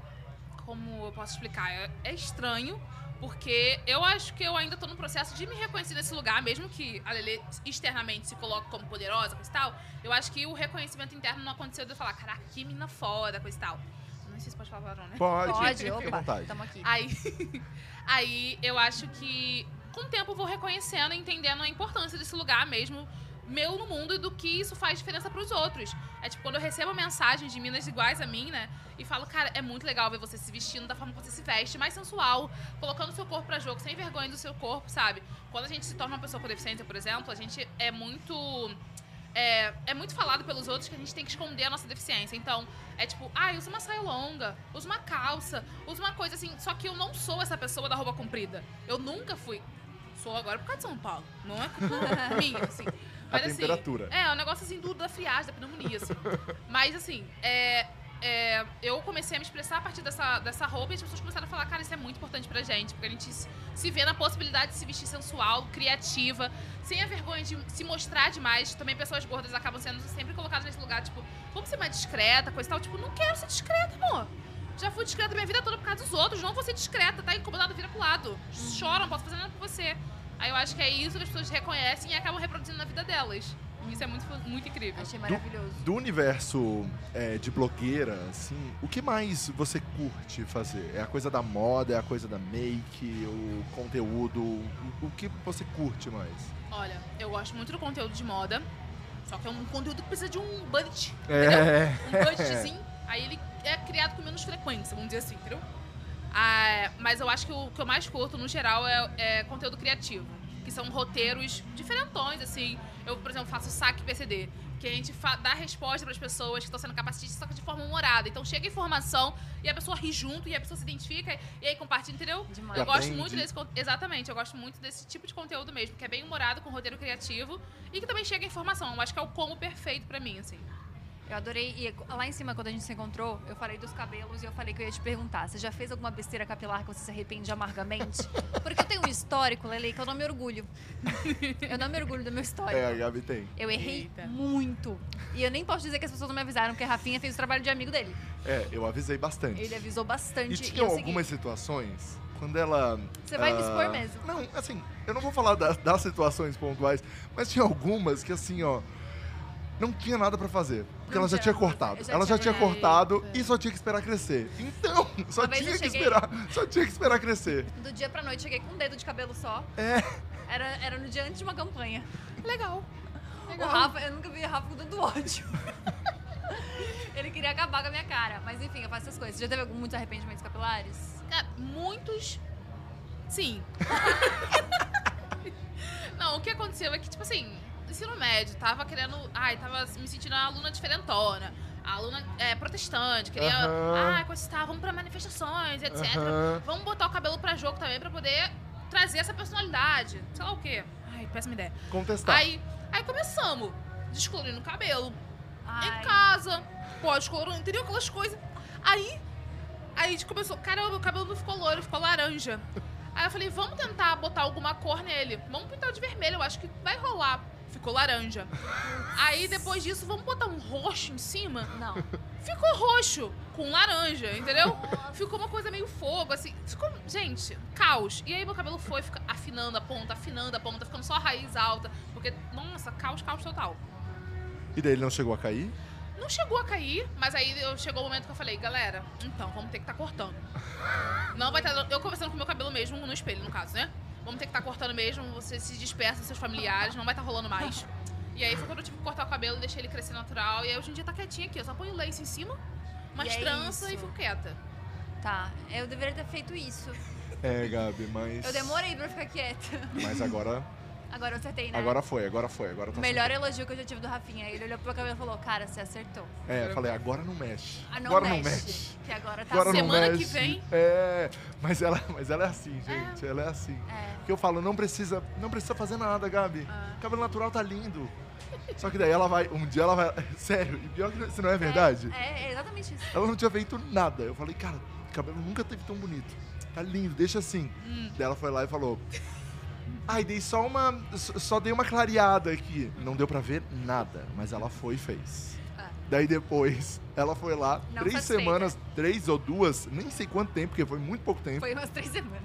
como eu posso explicar? É, é estranho, porque eu acho que eu ainda tô no processo de me reconhecer nesse lugar, mesmo que a Lele externamente se coloque como poderosa, coisa e tal. Eu acho que o reconhecimento interno não aconteceu de eu falar, caraca, que mina foda, coisa e tal. Não sei se pode falar palavrão, né? Pode, Pode, opa, vontade. tamo aqui. Aí, (laughs) aí eu acho que com o tempo eu vou reconhecendo e entendendo a importância desse lugar mesmo meu no mundo e do que isso faz diferença pros outros. É tipo, quando eu recebo mensagens de minas iguais a mim, né? E falo, cara, é muito legal ver você se vestindo da forma que você se veste, mais sensual, colocando seu corpo pra jogo, sem vergonha do seu corpo, sabe? Quando a gente se torna uma pessoa com deficiência, por exemplo, a gente é muito é, é muito falado pelos outros que a gente tem que esconder a nossa deficiência. Então, é tipo, ah, usa uma saia longa, usa uma calça, usa uma coisa assim. Só que eu não sou essa pessoa da roupa comprida. Eu nunca fui. Sou agora por causa de São Paulo. Não é culpa (laughs) minha, assim. A Mas, assim, temperatura. é, é um negócio assim do, da friagem, da pneumonia, assim. (laughs) Mas assim, é, é, eu comecei a me expressar a partir dessa, dessa roupa e as pessoas começaram a falar, cara, isso é muito importante pra gente, porque a gente se- vê na possibilidade de se vestir sensual, criativa, sem a vergonha de se mostrar demais. Também pessoas gordas acabam sendo sempre colocadas nesse lugar, tipo, vamos ser mais discreta, coisa e tal. Tipo, não quero ser discreta, amor. Já fui discreta minha vida toda por causa dos outros, não vou ser discreta, tá incomodado, vira pro lado. Chora, não posso fazer nada por você. Aí eu acho que é isso que as pessoas reconhecem e acabam reproduzindo na vida delas. Isso é muito, muito incrível. Achei maravilhoso. Do universo é, de blogueira, assim, o que mais você curte fazer? É a coisa da moda, é a coisa da make, o conteúdo? O, o que você curte mais? Olha, eu gosto muito do conteúdo de moda, só que é um conteúdo que precisa de um budget, É. um (laughs) budgetzinho. Aí ele é criado com menos frequência, vamos dizer assim, entendeu? Ah, mas eu acho que o que eu mais curto, no geral, é, é conteúdo criativo. Que são roteiros diferentões, assim. Eu, por exemplo, faço saque PCD. Que a gente dá resposta para as pessoas que estão sendo capacitistas, só que de forma humorada. Então chega informação e a pessoa ri junto e a pessoa se identifica e aí compartilha, entendeu? Demais. Eu gosto muito desse Exatamente, eu gosto muito desse tipo de conteúdo mesmo, que é bem humorado, com roteiro criativo e que também chega informação. Eu acho que é o como perfeito pra mim, assim. Eu adorei. E lá em cima, quando a gente se encontrou, eu falei dos cabelos e eu falei que eu ia te perguntar: você já fez alguma besteira capilar que você se arrepende amargamente? (laughs) Porque eu tenho um histórico, Lele, que eu não me orgulho. Eu não me orgulho do meu histórico. É, a Gabi tem. Eu errei Eita. muito. E eu nem posso dizer que as pessoas não me avisaram, porque a Rafinha fez o trabalho de amigo dele. É, eu avisei bastante. Ele avisou bastante. E tinham segui. algumas situações quando ela. Você vai me ah, expor mesmo. Não, assim, eu não vou falar das, das situações pontuais, mas tinha algumas que, assim, ó. Não tinha nada pra fazer. Porque Não ela já tinha tinha cortado. Já ela já tinha- tinha cortado e só tinha que esperar crescer. Então, (laughs) só Uma tinha que esperar. Só tinha que esperar crescer. Do dia pra noite, cheguei com um dedo de cabelo só. É. Era, era no dia antes de uma campanha. Legal. O Rafa, eu nunca vi o Rafa com tanto ódio. (laughs) Ele queria acabar com a minha cara. Mas enfim, eu faço essas coisas. Já teve algum- muitos arrependimentos capilares? Cara, muitos. Sim. (laughs) Não, o que aconteceu é que, tipo assim, ensino médio, tava querendo. Ai, tava me sentindo uma aluna diferentona. A aluna é, protestante, queria. Aham. Ah, coisa tal, vamos pra manifestações, etc. Aham. Vamos botar o cabelo pra jogo também pra poder trazer essa personalidade. Sei lá o quê. Ai, péssima ideia. Contestar. Aí, aí começamos, descolorindo o cabelo. Ai. em casa, pós-corona, entendeu? Aquelas coisas. Aí, aí a gente começou, caramba, meu cabelo não ficou loiro, ficou laranja. Aí eu falei, vamos tentar botar alguma cor nele. Vamos pintar de vermelho, eu acho que vai rolar. Ficou laranja. Aí depois disso, vamos botar um roxo em cima. Não. Ficou roxo com laranja, entendeu? Ficou uma coisa meio fogo, assim. Ficou, gente, caos. E aí meu cabelo foi fica afinando a ponta, afinando a ponta, ficando só a raiz alta. Porque, nossa, caos, caos total. E daí ele não chegou a cair? Não chegou a cair, mas aí eu- chegou o momento que eu falei, galera, então, vamos ter que estar cortando. Não vai estar. eu conversando com o meu cabelo mesmo, no espelho, no caso, né? Vamos ter que estar cortando mesmo, você se dispersa dos seus familiares, não vai estar rolando mais. E aí foi quando eu tive que cortar o cabelo, deixei ele crescer natural. E aí hoje em dia tá quietinho aqui, eu só ponho lace em cima, umas E é tranças e isso. fico quieta. Tá, eu deveria ter feito isso. É, Gabi, mas. Eu demorei pra ficar quieta. Mas agora. Agora eu acertei, né? Agora foi, agora foi, agora tá O melhor elogio que eu já tive do Rafinha. Ele olhou pro meu cabelo e falou, cara, você acertou. É, eu falei, agora não mexe. Ah, não agora mexe. não mexe. Que agora tá Agora Semana que vem. É, mas ela, mas ela é assim, gente. Ela é assim. É. Porque eu falo, não precisa, não precisa fazer nada, Gabi. Ah. Cabelo natural tá lindo. Só que daí ela vai, um dia ela vai. (laughs) Sério, e pior que isso não é verdade. É, é exatamente isso. Ela não tinha feito nada. Eu falei, cara, cabelo nunca teve tão bonito. Tá lindo, deixa assim. Hum. Daí ela foi lá e falou. Ai, dei só uma. Só dei uma clareada aqui. Não deu pra ver nada, mas ela foi e fez. Ah. Daí depois, ela foi lá, Não três semanas, três ou duas, nem sei quanto tempo, porque foi muito pouco tempo. Foi umas três semanas.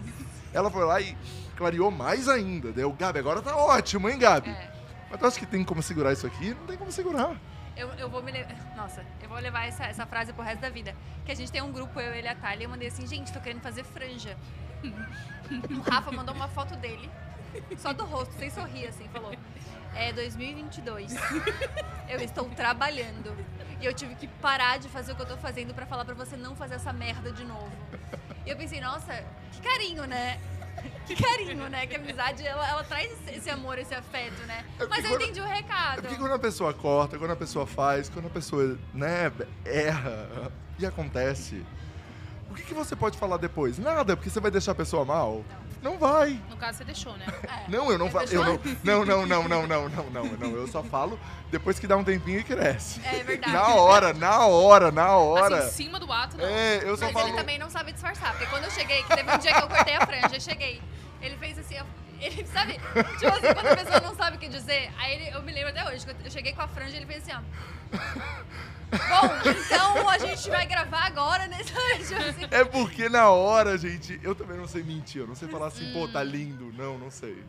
Ela foi lá e clareou mais ainda. Daí eu, Gabi, agora tá ótimo, hein, Gabi? É. Mas tu acha que tem como segurar isso aqui? Não tem como segurar. Eu, eu vou me levar. Nossa, eu vou levar essa, essa frase pro resto da vida. Que a gente tem um grupo, eu, ele e a Thalia, e eu mandei assim, gente, tô querendo fazer franja. O (laughs) Rafa mandou uma foto dele, (laughs) só do rosto, sem sorrir, assim, falou. É 2022. (laughs) Eu estou trabalhando. E eu tive que parar de fazer o que eu tô fazendo pra falar pra você não fazer essa merda de novo. E eu pensei, nossa, que carinho, né? Que carinho, né? Que a amizade, ela, ela traz esse, amor, esse afeto, né? É Mas eu quando- entendi o É recado. porque quando a pessoa corta, quando a pessoa faz, quando a pessoa, né, erra e acontece, o que, que você pode falar depois? Nada, porque você vai deixar a pessoa mal? Não vai. No caso, você deixou, né? (laughs) É. Não, eu não falo. Eu não, não, não, não, não, não, não, não, não. Eu só falo depois que dá um tempinho e cresce. É verdade. Na hora, na hora, na hora. Assim, em cima do ato, não. É, eu só Mas falo. ele também não sabe disfarçar, porque quando eu cheguei, que teve um dia que eu cortei a franja, eu cheguei. Ele fez assim, eu- ele sabe, tipo assim, quando a pessoa não sabe o que dizer, aí ele, eu me lembro até hoje, eu cheguei com a franja ele fez assim, ó. Bom, então a gente vai gravar agora nesse (laughs) tipo assim. É porque na hora, gente, eu também não sei mentir. Eu não sei falar assim, pô, tá lindo. Não, não sei.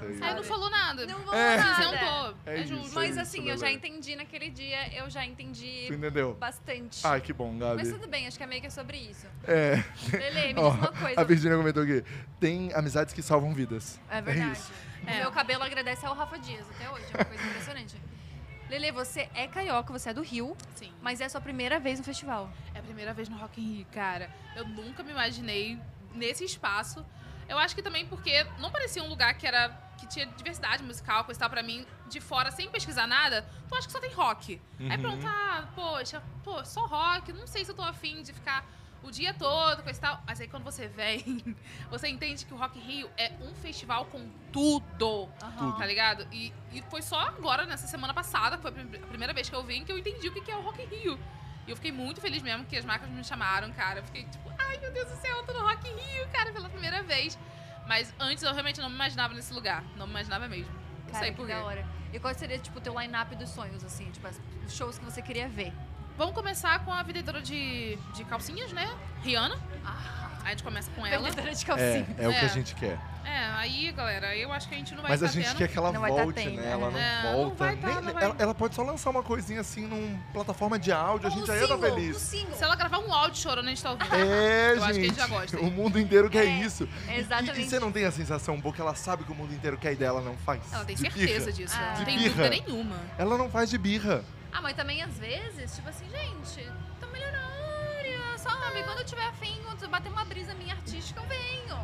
Não sei. Aí não falou nada. Não vou É. nada. Isentou. É É, isso. justo. Mas isso, assim, eu já entendi naquele dia, eu já entendi Tu entendeu? bastante. Ai, que bom, Gabi. Mas tudo bem, acho que é meio que é sobre isso. É. Lele, me (laughs) Ó, diz uma coisa. a Virginia comentou aqui. Tem amizades que salvam vidas. É verdade. isso. O É. meu cabelo agradece ao Rafa Dias até hoje, é uma coisa impressionante. (laughs) Lele, você é carioca, você é do Rio, Sim. mas é a sua primeira vez no festival. É a primeira vez no Rock in Rio, cara. Eu nunca me imaginei nesse espaço. Eu acho que também porque não parecia um lugar que era que tinha diversidade musical, coisa e tal pra mim, de fora, sem pesquisar nada, tu acha que só tem rock. Aí Uhum. pronto, ah, poxa, pô, só rock, não sei se eu tô afim de ficar o dia todo, coisa e tal. Mas aí quando você (laughs) vem, você entende que o Rock Rio é um festival com tudo. Aham. Tá ligado? E, e foi só agora, nessa semana passada, que foi a prim- a primeira vez que eu vim, que eu entendi o que é o Rock Rio. E eu fiquei muito feliz mesmo que as marcas me chamaram, cara. Eu fiquei tipo, ai meu Deus do céu, eu tô no Rock in Rio, cara, pela primeira vez. Mas antes eu realmente não me imaginava nesse lugar. Não me imaginava mesmo. Não Cara, sei que por quê. da hora. E qual seria, tipo, o teu line-up dos sonhos, assim? Tipo, os shows que você queria ver? Vamos começar com a vendedora de, de calcinhas, né? Rihanna. Ah, Aí a gente começa com (laughs) ela. vendedora de É, calcinha. é o que a É. gente quer. É, aí, galera, eu acho que a gente não vai Mas a gente tendo. quer que ela Não vai tá volte, tendo, né? Ela não é. Não volta. vai tá, nem- não vai. Ela, ela pode só lançar uma coisinha assim numa plataforma de áudio, a gente já ia single, feliz. Single. Se ela gravar um áudio chorando, a gente tá ouvindo. É, Eu acho que a gente. gente já gosta. O mundo inteiro quer É, isso. E- exatamente. E, você não tem a sensação boa que ela sabe que o mundo inteiro quer e dela não faz? Ela tem De certeza birra. disso. Ah. Não De tem birra. dúvida nenhuma. Ela não faz de birra. Ah, mas também às vezes, tipo assim, gente, tô milionária, sabe? Quando eu tiver afim, quando bater uma brisa minha artística, eu venho.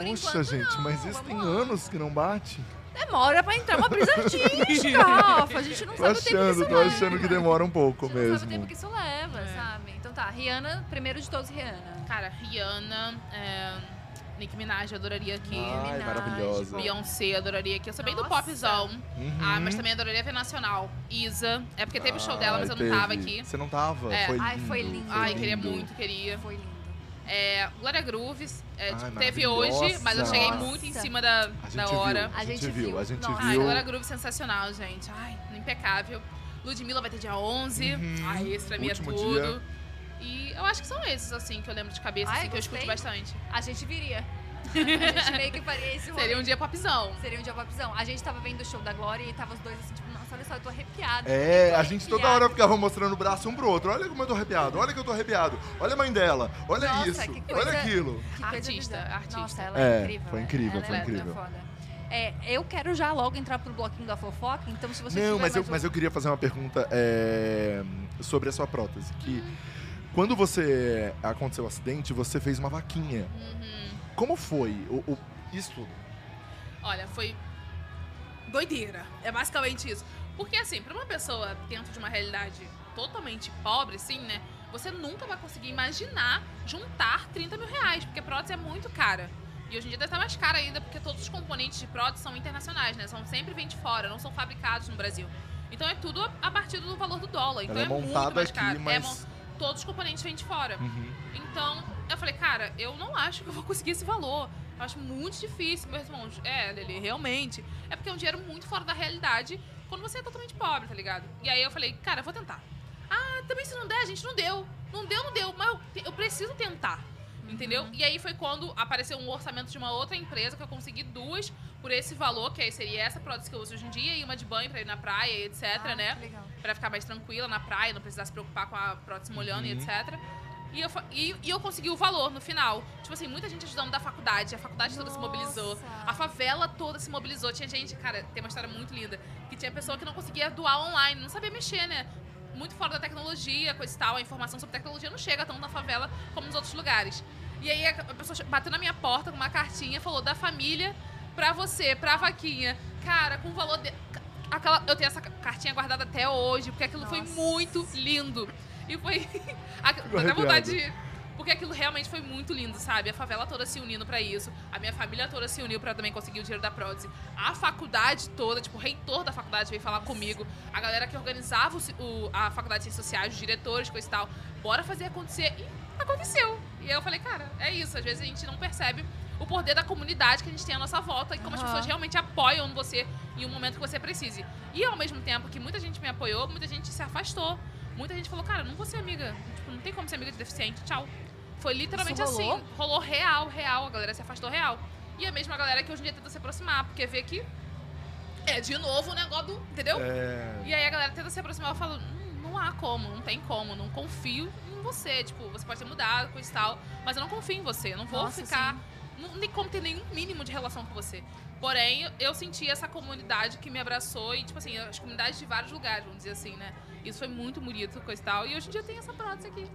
Por enquanto, gente, não. mas isso tem lá. anos que não bate. Demora pra entrar uma brisa (laughs) artística, Rafa. A gente não Tô sabe o tempo que achando, isso tô leva. achando que demora um pouco A gente não sabe o mesmo. tempo que isso leva, É. sabe? Então tá, Rihanna, primeiro de todos, Rihanna. Cara, Rihanna, é, Nicki Minaj, eu adoraria aqui. Ai, Minaj, maravilhosa. Beyoncé, adoraria aqui. Eu sou bem do Nossa. popzão. Uhum. Ah, mas também adoraria ver nacional. Isa. É porque teve o show dela, mas eu Ai, não tava aqui. Você não tava? É. Foi Ai, lindo. foi lindo. Ai, queria lindo. muito, queria. Foi lindo. É, Glória Grooves, é, Ai, tipo, teve hoje, mas eu cheguei muito em cima da, gente da hora. viu, A a gente, gente viu, viu. a gente Nossa. Ai, viu. Glória Groove sensacional, gente. Ai, impecável. Ludmilla vai ter dia 11. Uhum. Ai, esse pra mim é Último tudo. E eu acho que são esses, assim, que eu lembro de cabeça, Ai, assim, que eu escuto bastante. A gente viria. A gente meio que faria esse rolê. Seria um dia popzão. Seria um dia popzão. A gente tava vendo o show da Glória e tava os dois assim, tipo, nossa, olha só, eu tô arrepiada. É, a gente toda hora ficava mostrando o braço um pro outro. Olha como eu tô arrepiado, olha que eu tô arrepiado. Olha a mãe dela, olha Nossa, isso, que coisa- olha aquilo. Que coisa Artista, bizarra. artista. Nossa, ela É, é, incrível. foi incrível, ela foi é incrível. foda. É, eu quero já logo entrar pro bloquinho da fofoca, então se você Não, mas eu, um- mas eu queria fazer uma pergunta é, sobre a sua prótese. Que quando você aconteceu o acidente, você fez uma vaquinha. Uhum. Como foi o, o- isso tudo? Olha, foi doideira. É basicamente isso. Porque, assim, pra uma pessoa dentro de uma realidade totalmente pobre, assim, né? Você nunca vai conseguir imaginar juntar 30 mil reais, porque prótese é muito cara. E hoje em dia deve estar mais cara ainda, porque todos os componentes de prótese são internacionais, né? São sempre vêm de fora, não são fabricados no Brasil. Então é tudo a- a partir do valor do dólar. Então Ela é muito montada mais aqui, caro. É mas. mon- todos os componentes vêm de fora. Uhum. Então, eu falei, cara, eu não acho que eu vou conseguir esse valor. Eu acho muito difícil, meus irmãos. É, Lili, realmente. É porque é um dinheiro muito fora da realidade quando você é totalmente pobre, tá ligado? E aí eu falei, cara, eu vou tentar. Ah, também se não der, gente, não deu. Não deu, não deu. Mas eu, eu preciso tentar. Entendeu? E aí foi quando apareceu um orçamento de uma outra empresa que eu consegui duas por esse valor, que aí seria essa prótese que eu uso hoje em dia, e uma de banho pra ir na praia, e etc, Ah, né? que legal. Pra ficar mais tranquila na praia, não precisar se preocupar com a prótese molhando e Uhum. etc. E eu, e, e eu consegui o valor no final. Tipo assim, muita gente ajudando da faculdade. A faculdade toda se mobilizou. Nossa. A favela toda se mobilizou. Tinha gente, cara, tem uma história muito linda. Que tinha pessoa que não conseguia doar online, não sabia mexer, né? Muito fora da tecnologia, coisa e tal. A informação sobre tecnologia não chega tanto na favela como nos outros lugares. E aí a pessoa bateu na minha porta com uma cartinha, falou da família pra você, pra vaquinha. Cara, com o valor de... Aquela, eu tenho essa ca- cartinha guardada até hoje, porque aquilo foi Nossa. muito lindo. E foi. (laughs) Dá vontade de. Porque aquilo realmente foi muito lindo, sabe? A favela toda se unindo pra isso. A minha família toda se uniu pra também conseguir o dinheiro da prótese. A faculdade toda, tipo, o reitor da faculdade veio falar comigo. A galera que organizava o o- a faculdade de ciências sociais, os diretores, coisa e tal. Bora fazer acontecer. E aconteceu. E aí eu falei, cara, é isso. Às vezes a gente não percebe o poder da comunidade que a gente tem à nossa volta e como as Aham. pessoas realmente apoiam você em um momento que você precise. E ao mesmo tempo que muita gente me apoiou, muita gente se afastou. Muita gente falou, cara, não vou ser amiga. Tipo, não tem como ser amiga de deficiente. Tchau. Foi literalmente Isso rolou? assim. Rolou real, real. A galera se afastou real. E a mesma galera que hoje em dia tenta se aproximar, porque vê que é de novo o negócio do. Entendeu? É, E aí a galera tenta se aproximar e fala, "Hum, não há como, não tem como, não confio em você. Tipo, você pode ter mudado, coisa e tal, mas eu não confio em você. Eu não vou Nossa, ficar. Não tem como ter nenhum mínimo de relação com você. Porém, eu senti essa comunidade que me abraçou e, tipo assim, as comunidades de vários lugares, vamos dizer assim, né? Isso foi muito bonito, coisa e tal. E hoje em dia tem essa prótese aqui.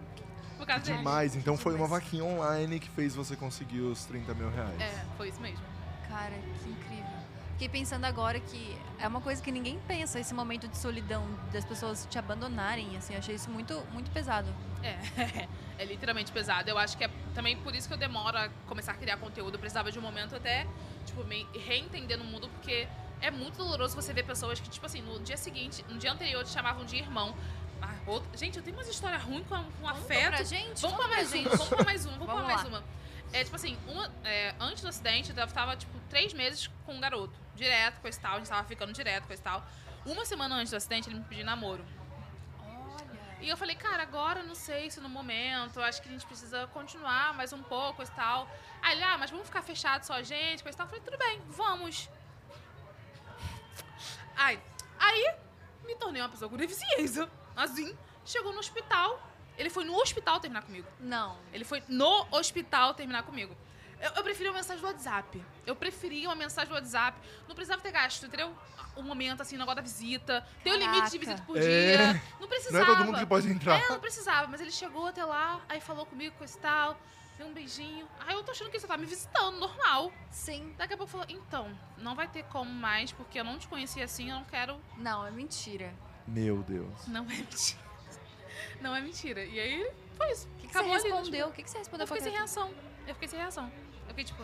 Por causa dele. demais. Então foi uma vaquinha online que fez você conseguir os 30 mil reais. É, foi isso mesmo. Cara, que incrível. Fiquei pensando agora que é uma coisa que ninguém pensa, esse momento de solidão, das pessoas te abandonarem, assim, eu achei isso muito, muito pesado. É, (laughs) é literalmente pesado. Eu acho que é também por isso que eu demoro a começar a criar conteúdo. Eu precisava de um momento até, tipo, me reentender no mundo, porque é muito doloroso você ver pessoas que, tipo assim, no dia seguinte, no dia anterior, te chamavam de irmão. Ah, outro- Gente, eu tenho umas histórias ruins com, com Conta afeto. pra gente? Vamos pra mais uma, gente. vamos pra mais uma, vamos, Vamos pra mais uma. É, tipo assim, uma, é, antes do acidente, eu tava, tipo, três meses com um garoto. Direto, coisa e tal. A gente tava ficando direto, coisa e tal. Uma semana antes do acidente, ele me pediu namoro. Olha. E eu falei, cara, agora não sei se no momento, acho que a gente precisa continuar mais um pouco e tal. Aí ele, ah, mas vamos ficar fechado só a gente, coisa e tal. Eu falei, tudo bem, vamos. Ai, aí me tornei uma pessoa com deficiência. Assim, chegou no hospital. Ele foi no hospital terminar comigo. Não. Ele foi no hospital terminar comigo. Eu, eu preferia uma mensagem do WhatsApp. Eu preferia uma mensagem do WhatsApp. Não precisava ter gasto, entendeu? Um momento assim, negócio da visita. Tem o limite de visita por É. dia. Não Não precisava. é todo mundo que pode entrar. É, não precisava, mas ele chegou até lá, aí falou comigo, coisa e tal, deu um beijinho. Aí eu tô achando que você tá me visitando, normal. Sim. Daqui a pouco falou, então, não vai ter como mais, porque eu não te conhecia assim, eu não quero. Não, é mentira. Meu Deus. Não é mentira. Não é mentira. E aí, foi isso. O que, que você ali, respondeu? tipo, O que, que você respondeu Eu fiquei sem aquela- reação. Eu fiquei sem reação. Eu fiquei, tipo.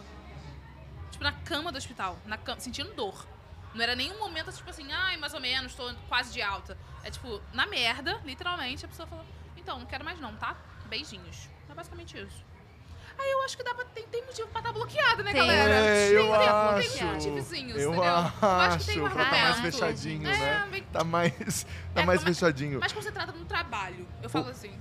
Tipo, na cama do hospital, na cama, sentindo dor. Não era nenhum momento, tipo assim, ai, mais ou menos, tô quase de alta. É tipo, na merda, literalmente, a pessoa falou, então, não quero mais não, tá? Beijinhos. É basicamente isso. Aí eu acho que dá pra, tem, tem motivo pra estar bloqueado, né, Tem. galera? É, tem, eu tem, acho. tem motivozinhos, Eu entendeu? acho, que tem tá mais fechadinho, É, né? bem- Tá mais, tá É, mais mas- fechadinho. Mas concentrada no trabalho. Eu falo assim.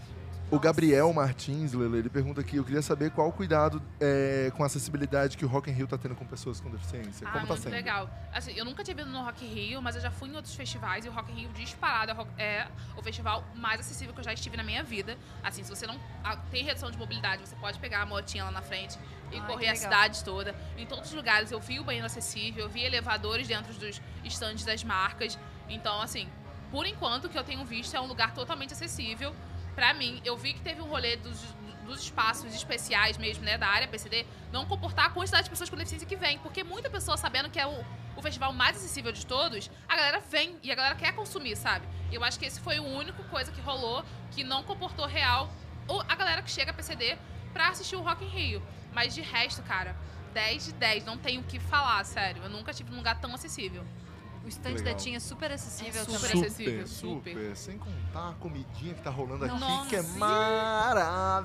O Gabriel Martins, Lele, ele pergunta aqui, eu queria saber qual o cuidado é, com a acessibilidade que o Rock in Rio tá tendo com pessoas com deficiência. Ah, Como tá muito sendo? legal. Assim, eu nunca tinha ido no Rock in Rio, mas eu já fui em outros festivais e o Rock in Rio disparado é o é festival mais acessível que eu já estive na minha vida. Assim, se você não ah, tem redução de mobilidade, você pode pegar a motinha lá na frente e Ai, correr a cidade toda. Em todos os lugares eu vi o banheiro acessível, eu vi elevadores dentro dos estandes das marcas. Então, assim, por enquanto o que eu tenho visto é um lugar totalmente acessível. Pra mim, eu vi que teve um rolê dos, dos espaços especiais mesmo, né, da área PCD, não comportar a quantidade de pessoas com deficiência que vem. Porque muita pessoa sabendo que é o, o festival mais acessível de todos, a galera vem e a galera quer consumir, sabe? Eu acho que esse foi o único coisa que rolou que não comportou real ou a galera que chega a PCD pra assistir o Rock in Rio. Mas de resto, cara, 10 de 10, não tenho o que falar, sério. Eu nunca tive num lugar tão acessível. O stand Legal. da Tinha é super acessível É super também. acessível, super, super. Sem contar a comidinha que tá rolando aqui, Nossa. que é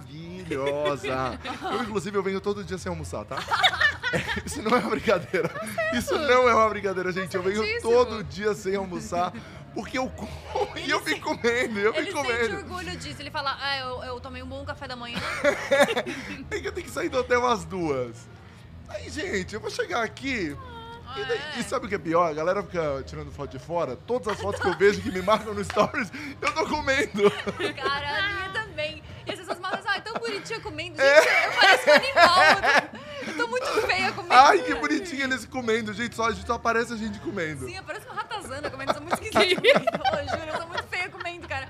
maravilhosa. eu, inclusive, eu venho todo dia sem almoçar, tá? (laughs) É, Isso não é uma brincadeira. Isso não é uma brincadeira, gente. Eu venho todo dia sem almoçar. Porque eu como e eu fico comendo, eu Ele fico sente comendo. orgulho disso. Ele fala, ah, eu, eu tomei um bom café da manhã. (laughs) Aí que eu tenho que sair do hotel umas duas. Aí, gente, eu vou chegar aqui. E, daí- É. e sabe o que é pior? A galera fica tirando foto de fora. Todas as fotos que eu vejo que me marcam no Stories, eu tô comendo. Cara, a minha também. E as pessoas falam assim, ah, é tão bonitinha comendo. É. Gente, eu pareço um animal. Eu tô, eu tô muito feia comendo. Ai, que bonitinho eles comendo, gente. Só, só aparece a gente comendo. Sim, eu pareço uma ratazana comendo. Eu sou muito (laughs) esquisita. Eu juro, eu sou muito feia comendo, cara.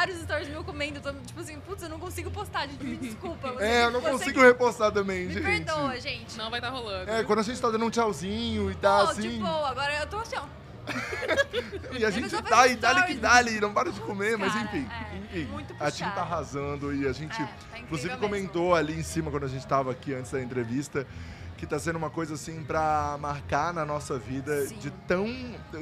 Vários stories meus comendo. Eu tô, tipo assim, putz, eu não consigo postar, gente. Me desculpa. Você- É, eu não consigo repostar também, Me gente. perdoa, gente. Não vai estar rolando. É, quando a gente tá dando um tchauzinho e tá Pô, assim. de boa, agora eu tô assim, ó. (laughs) E a gente faz e dá-lhe que dá-lhe, não para de comer, mas Cara, enfim. é, enfim muito a Tim tá arrasando e a gente, É, tá inclusive, mesmo. comentou ali em cima quando a gente tava aqui antes da entrevista que tá sendo uma coisa assim pra marcar na nossa vida Sim. de tão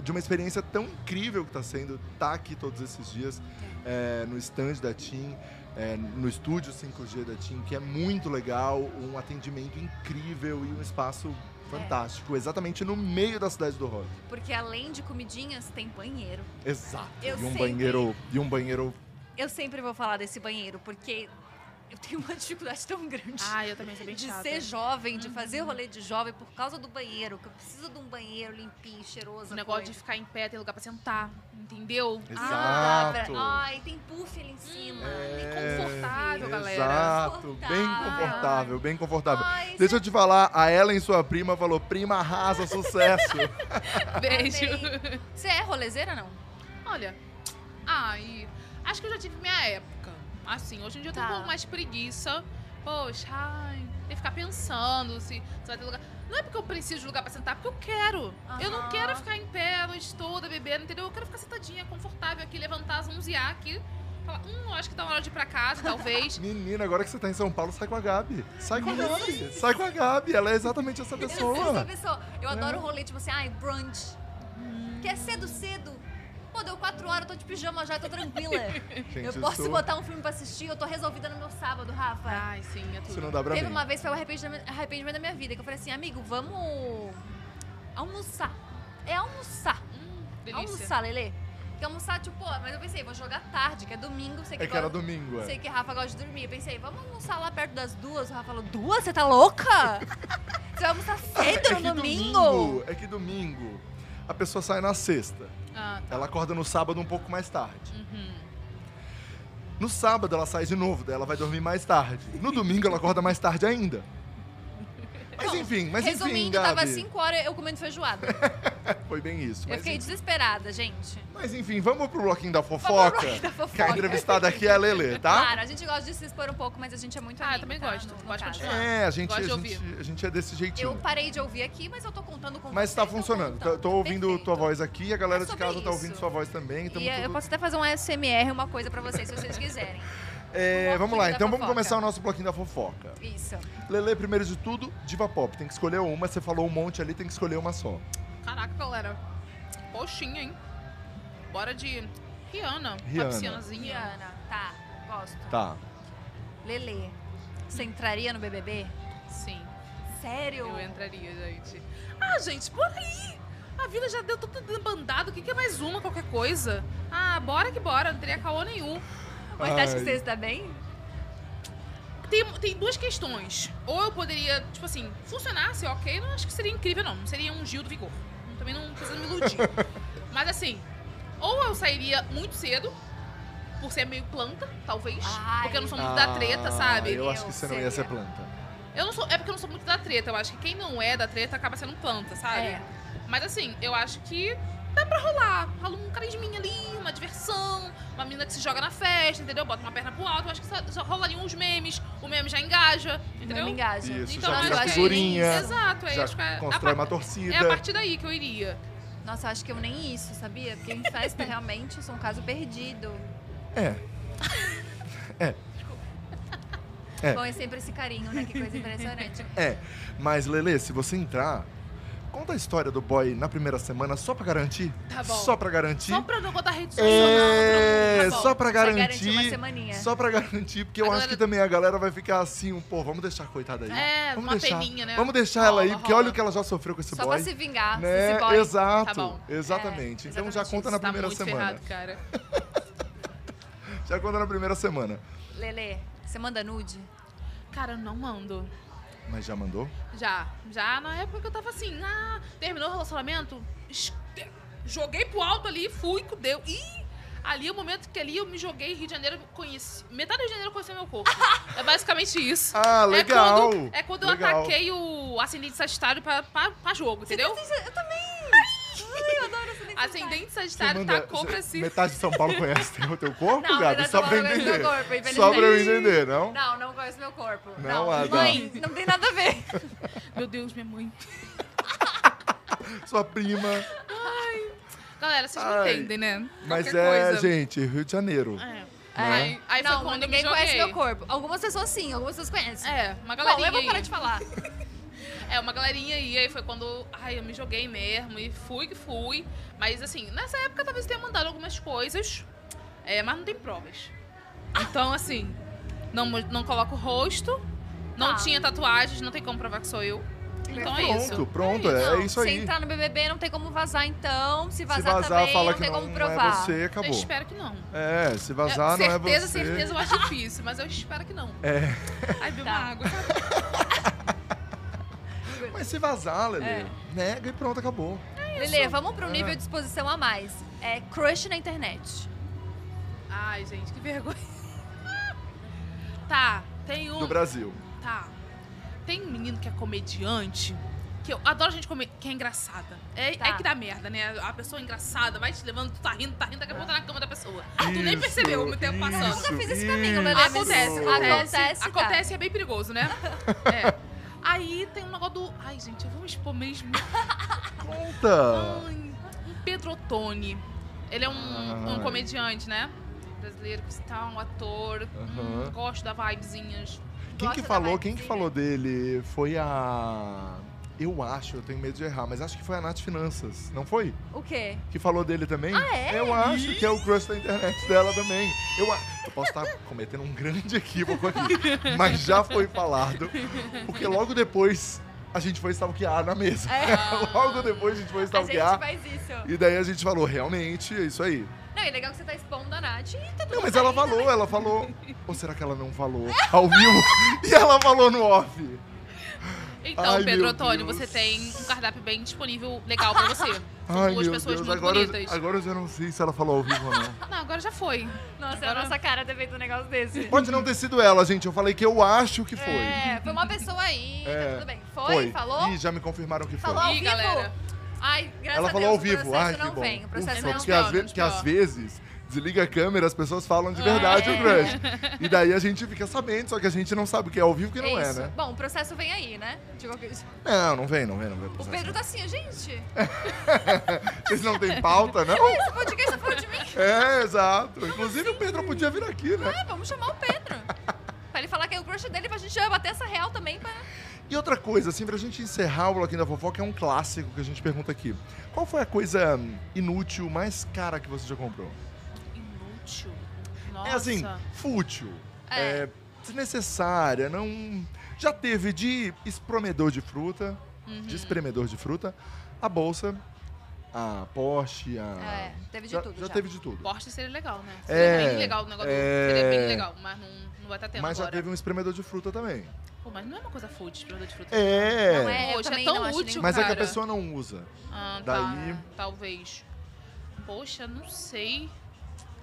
de uma experiência tão incrível que tá sendo tá aqui todos esses dias é, no stand da TIM é, no estúdio 5G da TIM que é muito legal um atendimento incrível e um espaço É. fantástico exatamente no meio da cidade do rock Porque além de comidinhas, tem banheiro. exato Eu e um sempre- banheiro e um banheiro Eu sempre vou falar desse banheiro, porque eu tenho uma (laughs) dificuldade tão grande. Ah, eu também sou bem de chata. ser jovem, de fazer rolê de jovem por causa do banheiro, que eu preciso de um banheiro limpinho, cheiroso. O negócio coisa. de ficar em pé, ter lugar pra sentar, entendeu? Exato. Ah, dá pra... Ai, tem puff ali em cima. É, confortável, galera. Exato, bem Confortável. bem confortável. Ai, Deixa eu te falar, a Ellen, sua prima, falou: prima arrasa, sucesso. (laughs) Beijo. Você é rolezeira, não? Olha, ai, acho que eu já tive minha época. Assim, hoje em dia eu tenho Tá. um pouco mais de preguiça. Poxa, ai, tem que ficar pensando se, se vai ter lugar. Não é porque eu preciso de lugar pra sentar, porque eu quero. Eu não quero ficar em pé a noite toda, bebendo, entendeu? Eu quero ficar sentadinha, confortável aqui, levantar, zunziar aqui. Falar, hum, acho que tá na hora de ir pra casa, talvez. (laughs) Menina, agora que você tá em São Paulo, sai com a Gabi. Sai com a Gabi. Sai com a Gabi. Ela é exatamente essa Eu sei se essa pessoa. pessoa. Eu adoro rolê, tipo assim, ai, brunch. Que é cedo, cedo. Pô, deu quatro horas, eu tô de pijama já, eu tô tranquila. (laughs) Gente, eu posso sou- botar um filme pra assistir, eu tô resolvida no meu sábado, Rafa. Ai, sim, é tudo. Isso não dá pra Teve mim. uma vez, foi o arrependimento, arrependimento da minha vida, que eu falei assim, amigo, vamos almoçar. É almoçar. Hum, delícia. Almoçar, Lelê. Que almoçar, tipo, pô, mas eu pensei, vou jogar tarde, que é domingo, sei que, É que era domingo, Sei é. que Rafa gosta de dormir. Eu pensei, vamos almoçar lá perto das duas. O Rafa falou, duas? Você tá louca? (laughs) Você vai almoçar cedo É no que domingo? domingo, é que domingo a pessoa sai na sexta. Ah, tá. Ela acorda no sábado um pouco mais tarde. Uhum. No sábado ela sai de novo, daí ela vai dormir mais tarde. No domingo ela acorda mais tarde ainda. Mas Bom, enfim, mas enfim, Resumindo, Gabi. tava 5 horas eu comendo feijoada. (laughs) Foi bem isso. eu fiquei enfim, desesperada, gente. mas enfim, vamos pro bloquinho da Vamos fofoca. pro bloquinho da Que a fofoca. entrevistada aqui é a Lelê, (laughs) tá? Claro, a gente gosta de se expor um pouco, mas a gente é muito Ah, eu amigo, também tá? gosto. No- no Pode caso. continuar. É, a gente, a, gente, ouvir. a gente é desse jeitinho. Eu parei de ouvir aqui, mas eu tô contando com Mas tá vocês, tô funcionando. Tô, tô ouvindo Perfeito. tua voz aqui e a galera É de casa tá isso. ouvindo sua voz também. Então E eu tudo... posso até fazer um SMR, uma coisa pra vocês, se vocês quiserem. (laughs) É, vamos lá, então vamos fofoca. começar o nosso bloquinho da fofoca. Isso. Lele, primeiro de tudo, diva pop. Tem que escolher uma. Você falou um monte ali, tem que escolher uma só. Caraca, galera. Poxinha, hein? Bora de Rihanna. Rihanna. Uma piscinazinha. Rihanna, tá, gosto. Tá. Lele, você entraria no BBB? Sim, Sério? eu entraria, gente. Ah, gente, por aí. A vida já deu tudo debandado. O que, que é mais uma, qualquer coisa? Ah, bora que bora. Não teria caô nenhum. Mas você acha que você está bem? Tem, tem duas questões. Ou eu poderia, tipo assim, funcionasse, ok, não acho que seria incrível, não. Não seria um Gil do Vigor. Também não precisa me iludir. (laughs) Mas assim, ou eu sairia muito cedo, por ser meio planta, talvez. Ai. porque eu não sou muito da treta, sabe? Ah, Eu acho que você não ia ser planta. Eu não sou. É porque eu não sou muito da treta. Eu acho que quem não é da treta acaba sendo planta, sabe? É. Mas assim, eu acho que dá pra rolar. Rola um carisminha ali, uma diversão, uma menina que se joga na festa, entendeu? Bota uma perna pro alto. Eu acho que só, só rolariam uns memes, o meme já engaja, entendeu? Não engaja. Isso, Então, já eu vira acho que- figurinha. Exato, é, já acho que é, constrói a uma torcida. é a partir daí que eu iria. Nossa, eu acho que eu nem isso, sabia? Porque em festa (laughs) realmente eu sou um caso perdido. É. (laughs) É. Bom, é sempre esse carinho, né? Que coisa impressionante. (laughs) É. Mas, Lele, se você entrar, conta a história do boy na primeira semana só pra garantir. Tá bom. Só pra garantir. Só pra não botar rede social, É, não, tá só pra Pra garantir uma garantir. semaninha. Só pra garantir, porque eu A acho galera- que também a galera vai ficar assim, pô, vamos deixar a coitada aí. É, vamos uma deixar, peninha, né? Vamos deixar ela aí, Rola, porque rola. olha o que ela já sofreu com esse Só boy. pra se vingar, né? esse boy. Exato, Tá bom. exatamente. É, então já exatamente conta na Tá primeira muito semana. ferrado, cara. (laughs) Já conta na primeira semana. Lele, você manda nude? Cara, eu não mando. Mas já mandou? Já. Já na época que eu tava assim, ah, terminou o relacionamento, joguei pro alto ali, fui, deu. Ih! Ali é o momento que ali eu me joguei Rio de Janeiro, conheci. Metade do Rio de Janeiro conheceu meu corpo. é basicamente isso. (laughs) Ah, legal. É quando, é quando eu legal. ataquei o ascendente sagitário pra, pra, pra jogo, entendeu? Eu também! Ai, eu adoro identidade. Ascendente sagitário manda- tacou pra cima. Metade de São Paulo conhece o teu corpo, Não, Gabi? metade Só pra São Paulo conhece entender. meu corpo, infelizmente. Só pra eu entender, não? Não, não conheço meu corpo. Não, Não, mãe, não tem nada a ver. (laughs) Meu Deus, minha mãe. (laughs) Sua prima. Galera, vocês Ai. me entendem, né? Mas Qualquer é, coisa. gente, Rio de Janeiro. É. É. Aí, aí não, eu me ninguém joguei. conhece meu corpo. Algumas pessoas sim, algumas pessoas conhecem. É, uma Bom, galerinha eu vou parar de falar. (laughs) É, uma galerinha aí, aí foi quando, ai, eu me joguei mesmo e fui que fui. Mas assim, nessa época talvez eu tenha mandado algumas coisas, é, mas não tem provas. Então, assim, não, não coloco o rosto, não Tá. tinha tatuagens, não tem como provar que sou eu. Então é isso. Pronto, pronto, É é, isso Se aí. entrar no BBB não tem como vazar, então. Se Se vazar, vazar, também fala não que tem não, como provar. é você, Eu acabou. espero que não. É, se vazar, não é certeza, você. certeza eu acho difícil, mas eu espero que não. É. Ai, beba Tá. água. (laughs) Mas se vazar, Lele, É. nega e pronto, acabou. Lele, vamos pro É. nível de exposição a mais. É crush na internet. Ai, gente, que vergonha. (laughs) Tá, tem um. Do Brasil. Tá. Tem um menino que é comediante, que eu adoro gente come- que é engraçada. É, Tá. é que dá merda, né? A pessoa engraçada vai te levando, tu tá rindo, tá rindo, daqui a pouco tá na cama da pessoa. tu nem Isso, percebeu o tempo passando. Eu nunca fiz esse caminho, isso. Lele. mas Acontece, Isso. acontece. Acontece, tá. Acontece e é bem perigoso, né? (laughs) É. Aí tem um negócio do. Ai, gente, eu vou me expor mesmo. Conta. Um Pedro Ottoni. Ele é um, um comediante, né? Brasileiro, que está um ator. Hum, gosto da vibezinhas. Quem que falou, quem que falou dele foi a... Eu acho, eu tenho medo de errar, mas acho que foi a Nath Finanças, não foi? O quê? Que falou dele também? Ah, é? Eu acho que é o crush da internet dela também. Eu, a- eu posso estar cometendo um grande equívoco aqui, mas já foi falado, porque logo depois a gente foi stalkear na mesa. É. (laughs) logo depois a gente foi A gente stalkear. faz isso. E daí a gente falou, realmente, é isso aí. Não, e legal que você tá expondo a Nath e tá tudo Não, mas ela falou, ela falou. Ou será que ela não falou ao vivo? (laughs) E ela falou no off. Então, Ai, Pedro Ottoni, Deus. você tem um cardápio bem disponível, legal pra você. São (laughs) Ai, duas meu pessoas Deus, muito agora, bonitas. agora eu já não sei se ela falou ao vivo ou não. (laughs) Não, agora já foi. Nossa, é a Agora- nossa cara ter feito um negócio desse. Pode não ter sido ela, gente. Eu falei que eu acho que foi. É, foi uma pessoa aí, É, tá tudo bem. Foi? Falou? Ih, já me confirmaram que foi. Falou ao Ih, vivo? galera. Ai, graças Ela a falou Deus, ao vivo. o processo Ai, que não bom. vem. O processo Ufa, não porque vem. às, ve- porque às pior. vezes desliga a câmera, as pessoas falam de verdade É. o crush. E daí a gente fica sabendo, só que a gente não sabe o que é ao vivo e o que não é, né? Bom, o processo vem aí, né? Qualquer- Não, não vem, não vem, não vem. O processo, Pedro tá assim, gente. (laughs) Vocês não têm pauta, não? Esse podcast tá falando de mim. É, exato. Inclusive o Pedro podia vir aqui, né? É, vamos chamar o Pedro. crush dele pra gente bater essa real também. Pra... E outra coisa, assim, pra gente encerrar o bloquinho da fofoca, é um clássico que a gente pergunta aqui. Qual foi a coisa inútil mais cara que você já comprou? Inútil. Nossa. É assim, fútil. É. É. desnecessária, não. Já teve de espremedor de fruta, Uhum. de espremedor de fruta, a bolsa, a Porsche, a. É, teve de já, tudo já já. teve de tudo. Porsche seria legal, né? É, Seria bem legal o negócio. é. Seria bem legal, mas não, não vai estar tendo Mas já agora. teve um espremedor de fruta também. Pô, mas não é uma coisa fútil, espremedor de fruta. É. Não é, Poxa, é tão útil, Mas é que a cara. pessoa não usa. Ah, Daí- tá, talvez. Poxa, não sei.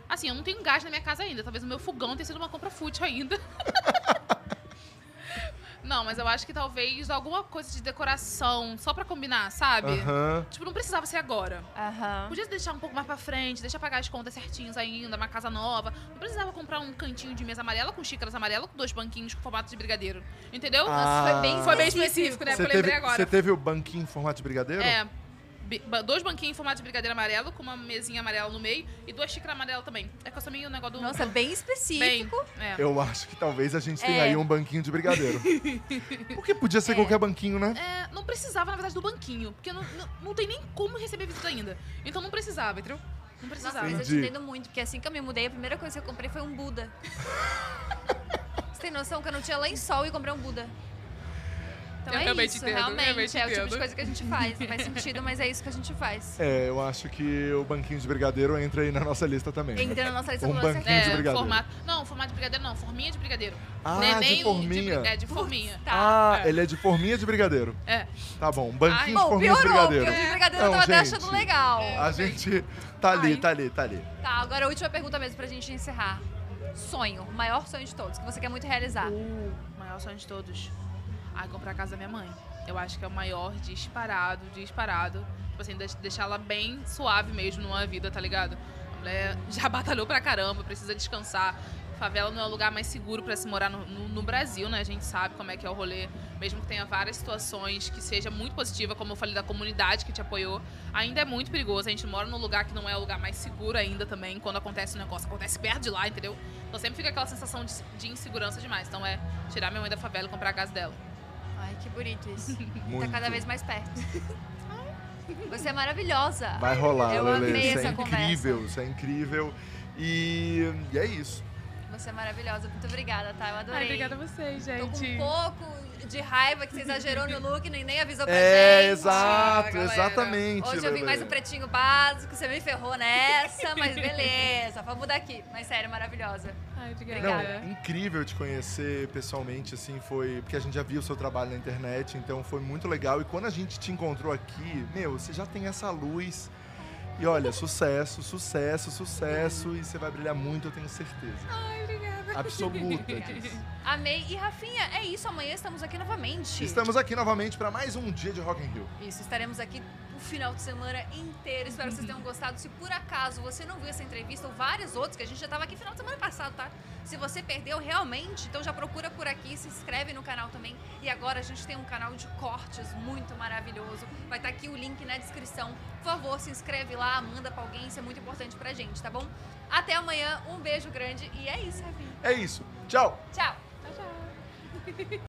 Assim, eu não tenho gás na minha casa ainda. Talvez o meu fogão tenha sido uma compra fútil ainda. (laughs) não, mas eu acho que talvez alguma coisa de decoração, só pra combinar, sabe? Aham. Tipo, não precisava ser agora. Aham. Podia deixar um pouco mais pra frente, deixa pagar as contas certinhos ainda, uma casa nova. Não precisava comprar um cantinho de mesa amarela com xícaras amarelas com dois banquinhos com formato de brigadeiro. Entendeu? Ah. Foi bem Foi bem específico. né? Você Porque eu teve, lembrei agora. você teve o banquinho em formato de brigadeiro? É. Dois banquinhos em formato de brigadeiro amarelo, com uma mesinha amarela no meio e duas xícaras amarelas também. É que eu meio o negócio do. Nossa, bem bem. específico. É. Eu acho que talvez a gente tenha É. aí um banquinho de brigadeiro. (laughs) Porque podia ser qualquer banquinho, né? É, não precisava, na verdade, do banquinho. Porque não, não, não tem nem como receber visita ainda. Então não precisava, entendeu? Não Nossa, precisava. mas eu te entendo muito, porque assim que eu me mudei, a primeira coisa que eu comprei foi um Buda. (laughs) Você tem noção que eu não tinha lençol e comprei um Buda? Então Eu é realmente isso, entendo, eu realmente. é o tipo de coisa que a gente faz. Não faz sentido, mas é isso que a gente faz. É, eu acho que o banquinho de brigadeiro entra aí na nossa lista também. Entra na nossa lista Um com banquinho certeza. de É, brigadeiro. formato. Não, formato de brigadeiro não, forminha de brigadeiro. Ah, é de forminha. bri- é, de forminha. Tá. Ah, É. ele é de forminha de brigadeiro. É. Tá bom, um banquinho Ai. de Bom, forminha de piorou, porque brigadeiro. o de brigadeiro Não, eu tava até gente, achando legal. A gente tá ali, Ai. tá ali, tá ali. Tá, agora a última pergunta mesmo pra gente encerrar. Sonho, o maior sonho de todos, que você quer muito realizar. O maior sonho de todos. Ai, comprar a casa da minha mãe. Eu acho que é o maior disparado, disparado. Tipo assim, deix- deixar ela bem suave mesmo numa vida, tá ligado? A mulher (laughs) já batalhou pra caramba, precisa descansar. Favela não é o lugar mais seguro pra se morar no, no- no Brasil, né? A gente sabe como é que é o rolê. Mesmo que tenha várias situações que seja muito positiva, como eu falei da comunidade que te apoiou, ainda é muito perigoso. A gente mora num lugar que não é o lugar mais seguro ainda também. Quando acontece um negócio, acontece perto de lá, entendeu? Então sempre fica aquela sensação de, de insegurança demais. Então é tirar minha mãe da favela e comprar a casa dela. Ai, que bonito isso. Muito. (laughs) Tá cada vez mais perto. Você é maravilhosa. Vai rolar, Eu Lele. amei Isso é essa incrível, isso é incrível. E, e é isso. Você é maravilhosa. Muito obrigada, tá? Eu adorei. Ai, obrigada a vocês, Tô com gente. um pouco de raiva que você exagerou no look, nem, nem avisou pra É, gente. exato, galera. exatamente. Hoje eu vim mais um pretinho básico, você me ferrou nessa, mas beleza, vamos daqui. Mas sério, maravilhosa. Ai, Não, obrigada. incrível te conhecer pessoalmente, assim, foi. Porque a gente já viu o seu trabalho na internet, então foi muito legal. E quando a gente te encontrou aqui, meu, você já tem essa luz. E olha, sucesso, sucesso, sucesso. E você vai brilhar muito, eu tenho certeza. Ai, obrigada. Absoluta (laughs) disso. Amei. E Rafinha, é isso, amanhã estamos aqui novamente. Estamos aqui novamente para mais um dia de Rock in Rio. Isso, estaremos aqui final de semana inteiro. Espero que vocês tenham gostado. Se por acaso você não viu essa entrevista ou várias outras, que a gente já estava aqui final de semana passado, tá? Se você perdeu realmente, então já procura por aqui, se inscreve no canal também. E agora a gente tem um canal de cortes muito maravilhoso. Vai estar aqui o link na descrição. Por favor, se inscreve lá, manda pra alguém, isso é muito importante pra gente, tá bom? Até amanhã, um beijo grande e é isso, Rafinha. É isso. Tchau! Tchau! Tchau, tchau. (laughs)